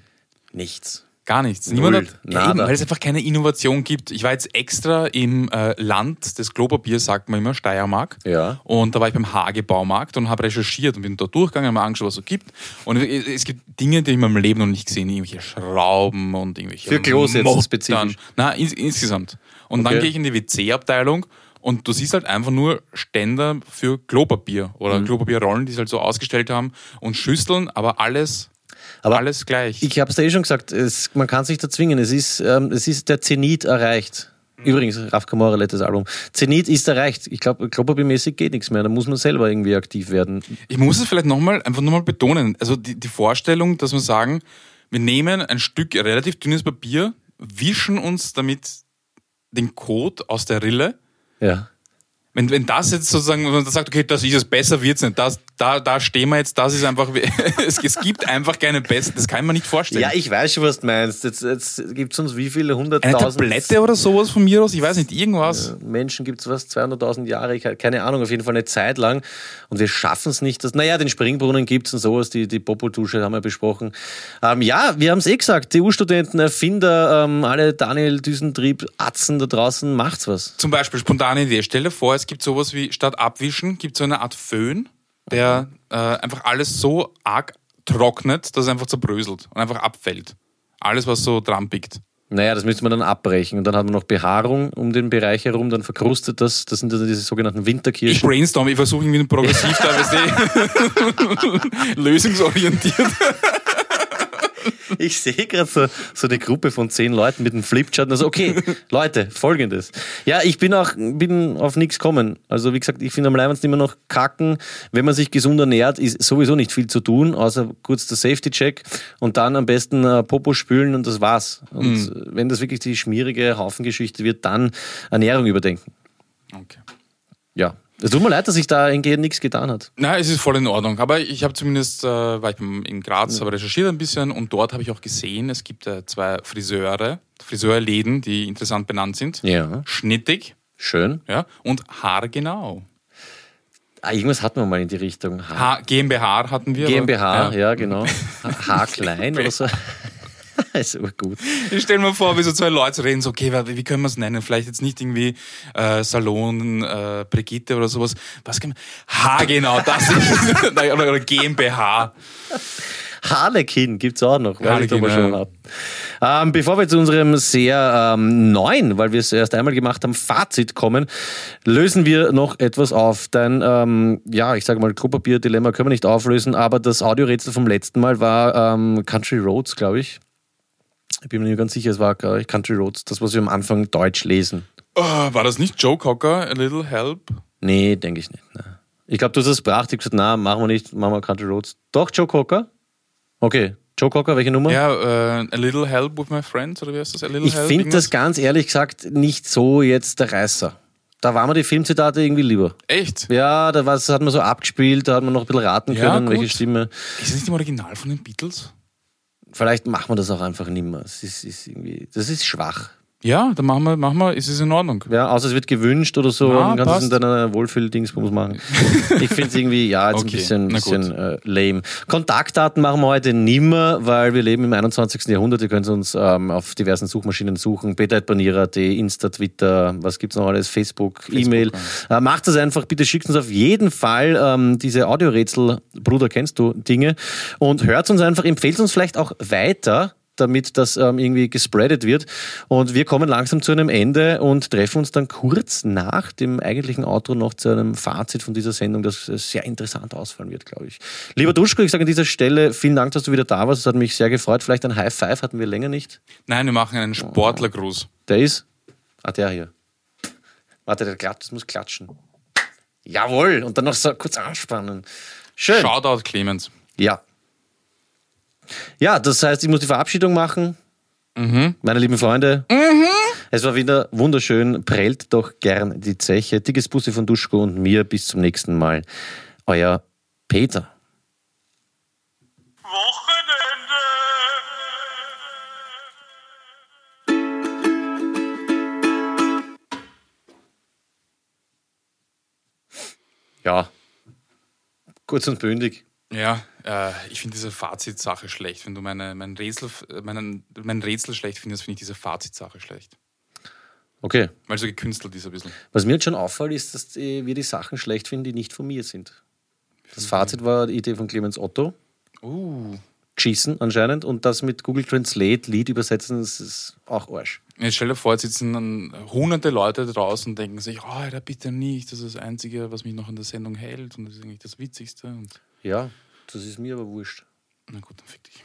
Nichts. Gar nichts. Null. Niemand hat, ja, eben, weil es einfach keine Innovation gibt. Ich war jetzt extra im äh, Land des Klopapiers, sagt man immer, Steiermark. Ja. Und da war ich beim Hage-Baumarkt und habe recherchiert und bin da durchgegangen, habe mir angeschaut, was es so gibt. Und es es gibt Dinge, die ich in meinem Leben noch nicht gesehen irgendwelche Schrauben und irgendwelche Für Klos jetzt spezifisch? Nein, ins, insgesamt. Und dann Okay. gehe ich in die WC-Abteilung Und du siehst halt einfach nur Ständer für Klopapier oder Mhm. Klopapierrollen, die sie halt so ausgestellt haben und Schüsseln, aber alles, Aber alles gleich. Ich habe es da eh schon gesagt, es, man kann sich da zwingen. Es ist, ähm, es ist der Zenit erreicht. Übrigens, Raf Kamora, letztes Album. Zenit ist erreicht. Ich glaube, klopapiermäßig geht nichts mehr. Da muss man selber irgendwie aktiv werden. Ich muss es vielleicht nochmal, einfach nochmal betonen. Also die, die Vorstellung, dass wir sagen, wir nehmen ein Stück relativ dünnes Papier, wischen uns damit den Kot aus der Rille. Ja. Wenn, wenn das jetzt sozusagen, wenn man sagt, okay, das ist es, besser wird's nicht, das, da, da stehen wir jetzt, das ist einfach, es, es gibt einfach keine besser, das kann man nicht vorstellen. Ja, ich weiß schon, was du meinst. Jetzt, jetzt gibt es uns wie viele Eine hunderttausend Tablette oder sowas von mir aus, ich weiß nicht, irgendwas. Menschen gibt es was, 200.000 Jahre, ich, keine Ahnung, auf jeden Fall eine Zeit lang. Und wir schaffen es nicht. Dass, naja, den Springbrunnen gibt es und sowas, die, die Popo-Dusche haben wir besprochen. Ähm, ja, wir haben es eh gesagt, TU-Studenten, Erfinder, ähm, alle Daniel Düsentrieb, Atzen da draußen, macht's was. Zum Beispiel spontane Idee. Stell dir vor, es gibt sowas wie statt Abwischen, gibt so eine Art Föhn, der äh, einfach alles so arg trocknet, dass es einfach zerbröselt und einfach abfällt. Alles, was so dran pickt. Naja, das müsste man dann abbrechen. Und dann hat man noch Behaarung um den Bereich herum, dann verkrustet das. Das sind dann diese sogenannten Ich Winterkirschen. brainstorm, ich versuche irgendwie progressiv da, weißt du, lösungsorientiert. Ich sehe gerade so, so eine Gruppe von zehn Leuten mit einem Flipchart. Also, okay, Leute, folgendes. Ja, ich bin auch bin auf nichts kommen. Also, wie gesagt, ich finde am leibendsten immer noch kacken. Wenn man sich gesund ernährt, ist sowieso nicht viel zu tun, außer kurz der Safety-Check und dann am besten äh, Popo spülen und das war's. Und äh, wenn das wirklich die schmierige Haufengeschichte wird, dann Ernährung überdenken. Okay. Ja. Es tut mir leid, dass sich da hingehend nichts getan hat. Nein, es ist voll in Ordnung. Aber ich habe zumindest, äh, war ich in Graz, habe recherchiert ein bisschen und dort habe ich auch gesehen, es gibt äh, zwei Friseure, Friseurläden, die interessant benannt sind. Ja. Schnittig, Schön. ja, und haargenau. Ah, irgendwas hatten wir mal in die Richtung. Haar. Ha GmbH hatten wir. GmbH, ja, genau. Ha- Haarklein oder so. ist aber gut. Ich stelle mir vor, wie so zwei Leute reden, so, okay, wie können wir es nennen? Vielleicht jetzt nicht irgendwie äh, Salon äh, Brigitte oder sowas. Was kann man? Ha, genau, das ist. Oder, GmbH. Harlequin gibt's auch noch, weil ich schon ja. hab. Ähm, bevor wir zu unserem sehr ähm, neuen, weil wir es erst einmal gemacht haben, Fazit kommen, lösen wir noch etwas auf. Dein, ähm, ja, ich sage mal, Klopapier-Dilemma können wir nicht auflösen, aber das Audiorätsel vom letzten Mal war ähm, Country Roads, glaube ich. Ich bin mir nicht ganz sicher, es war ich, Country Roads, das, was wir am Anfang Deutsch lesen. Oh, war das nicht Joe Cocker, A Little Help? Nee, denke ich nicht. nein. Ich glaube, du hast das gebracht. Ich habe gesagt, na, machen wir nicht, machen wir Country Roads. Doch, Joe Cocker? Okay. Joe Cocker, welche Nummer? Ja, äh, A Little Help with my friends, oder wie heißt das? A Little Ich finde das ganz ehrlich gesagt nicht so jetzt der Reißer. Da waren mir die Filmzitate irgendwie lieber. Echt? Ja, da das hat man so abgespielt, da hat man noch ein bisschen raten Ja, können, gut. welche Stimme. Ist das nicht im Original von den Beatles? Vielleicht machen wir das auch einfach nimmer. Es ist, ist irgendwie, das ist schwach. Ja, dann machen wir, machen wir, ist es in Ordnung. Ja, außer es wird gewünscht oder so, Ja, dann kannst du es in deiner Wohlfühl-Dingsbums machen. Ich finde es irgendwie, ja, jetzt ein Okay, bisschen, na bisschen äh, lame. Kontaktdaten machen wir heute nimmer, weil wir leben im 21. Jahrhundert. Ihr könnt uns ähm, auf diversen Suchmaschinen suchen. Beta.banierer.at, Insta, Twitter, was gibt's noch alles? Facebook, E-Mail. Äh, macht das einfach, bitte schickt uns auf jeden Fall ähm, diese Audiorätsel, Bruder, kennst du Dinge? Und hört uns einfach, empfehlt uns vielleicht auch weiter damit das ähm, irgendwie gespreadet wird. Und wir kommen langsam zu einem Ende und treffen uns dann kurz nach dem eigentlichen Outro noch zu einem Fazit von dieser Sendung, das äh, sehr interessant ausfallen wird, glaube ich. Lieber Duschko, ich sage an dieser Stelle vielen Dank, dass du wieder da warst. Es hat mich sehr gefreut. Vielleicht ein High Five hatten wir länger nicht. Nein, wir machen einen Sportlergruß. Der ist. Ah, der hier. Warte, der klatscht, das muss klatschen. Jawohl. Und dann noch so kurz anspannen. Schön. Shoutout Clemens. Ja. Ja, das heißt, ich muss die Verabschiedung machen. Meine lieben Freunde. Es war wieder wunderschön. Prellt doch gern die Zeche. Dickes Bussi von Duschko und mir. Bis zum nächsten Mal. Euer Peter. Ja. Kurz und bündig. Ja, äh, ich finde diese Fazitsache schlecht. Wenn du meine, mein, Rätsel, meinen, mein Rätsel schlecht findest, finde ich diese Fazitsache schlecht. Okay. Weil so gekünstelt ist ein bisschen. Was mir jetzt schon auffällt, ist, dass wir die Sachen schlecht finden, die nicht von mir sind. Das mhm. Fazit war die Idee von Clemens Otto. Uh. Schießen anscheinend und das mit Google Translate Lied übersetzen, das ist auch Arsch. Jetzt stell dir vor, jetzt sitzen dann hunderte Leute draußen und denken sich, ah, oh, Alter, bitte nicht, das ist das Einzige, was mich noch in der Sendung hält und das ist eigentlich das Witzigste. Und ja, das ist mir aber wurscht. Na gut, dann fick dich.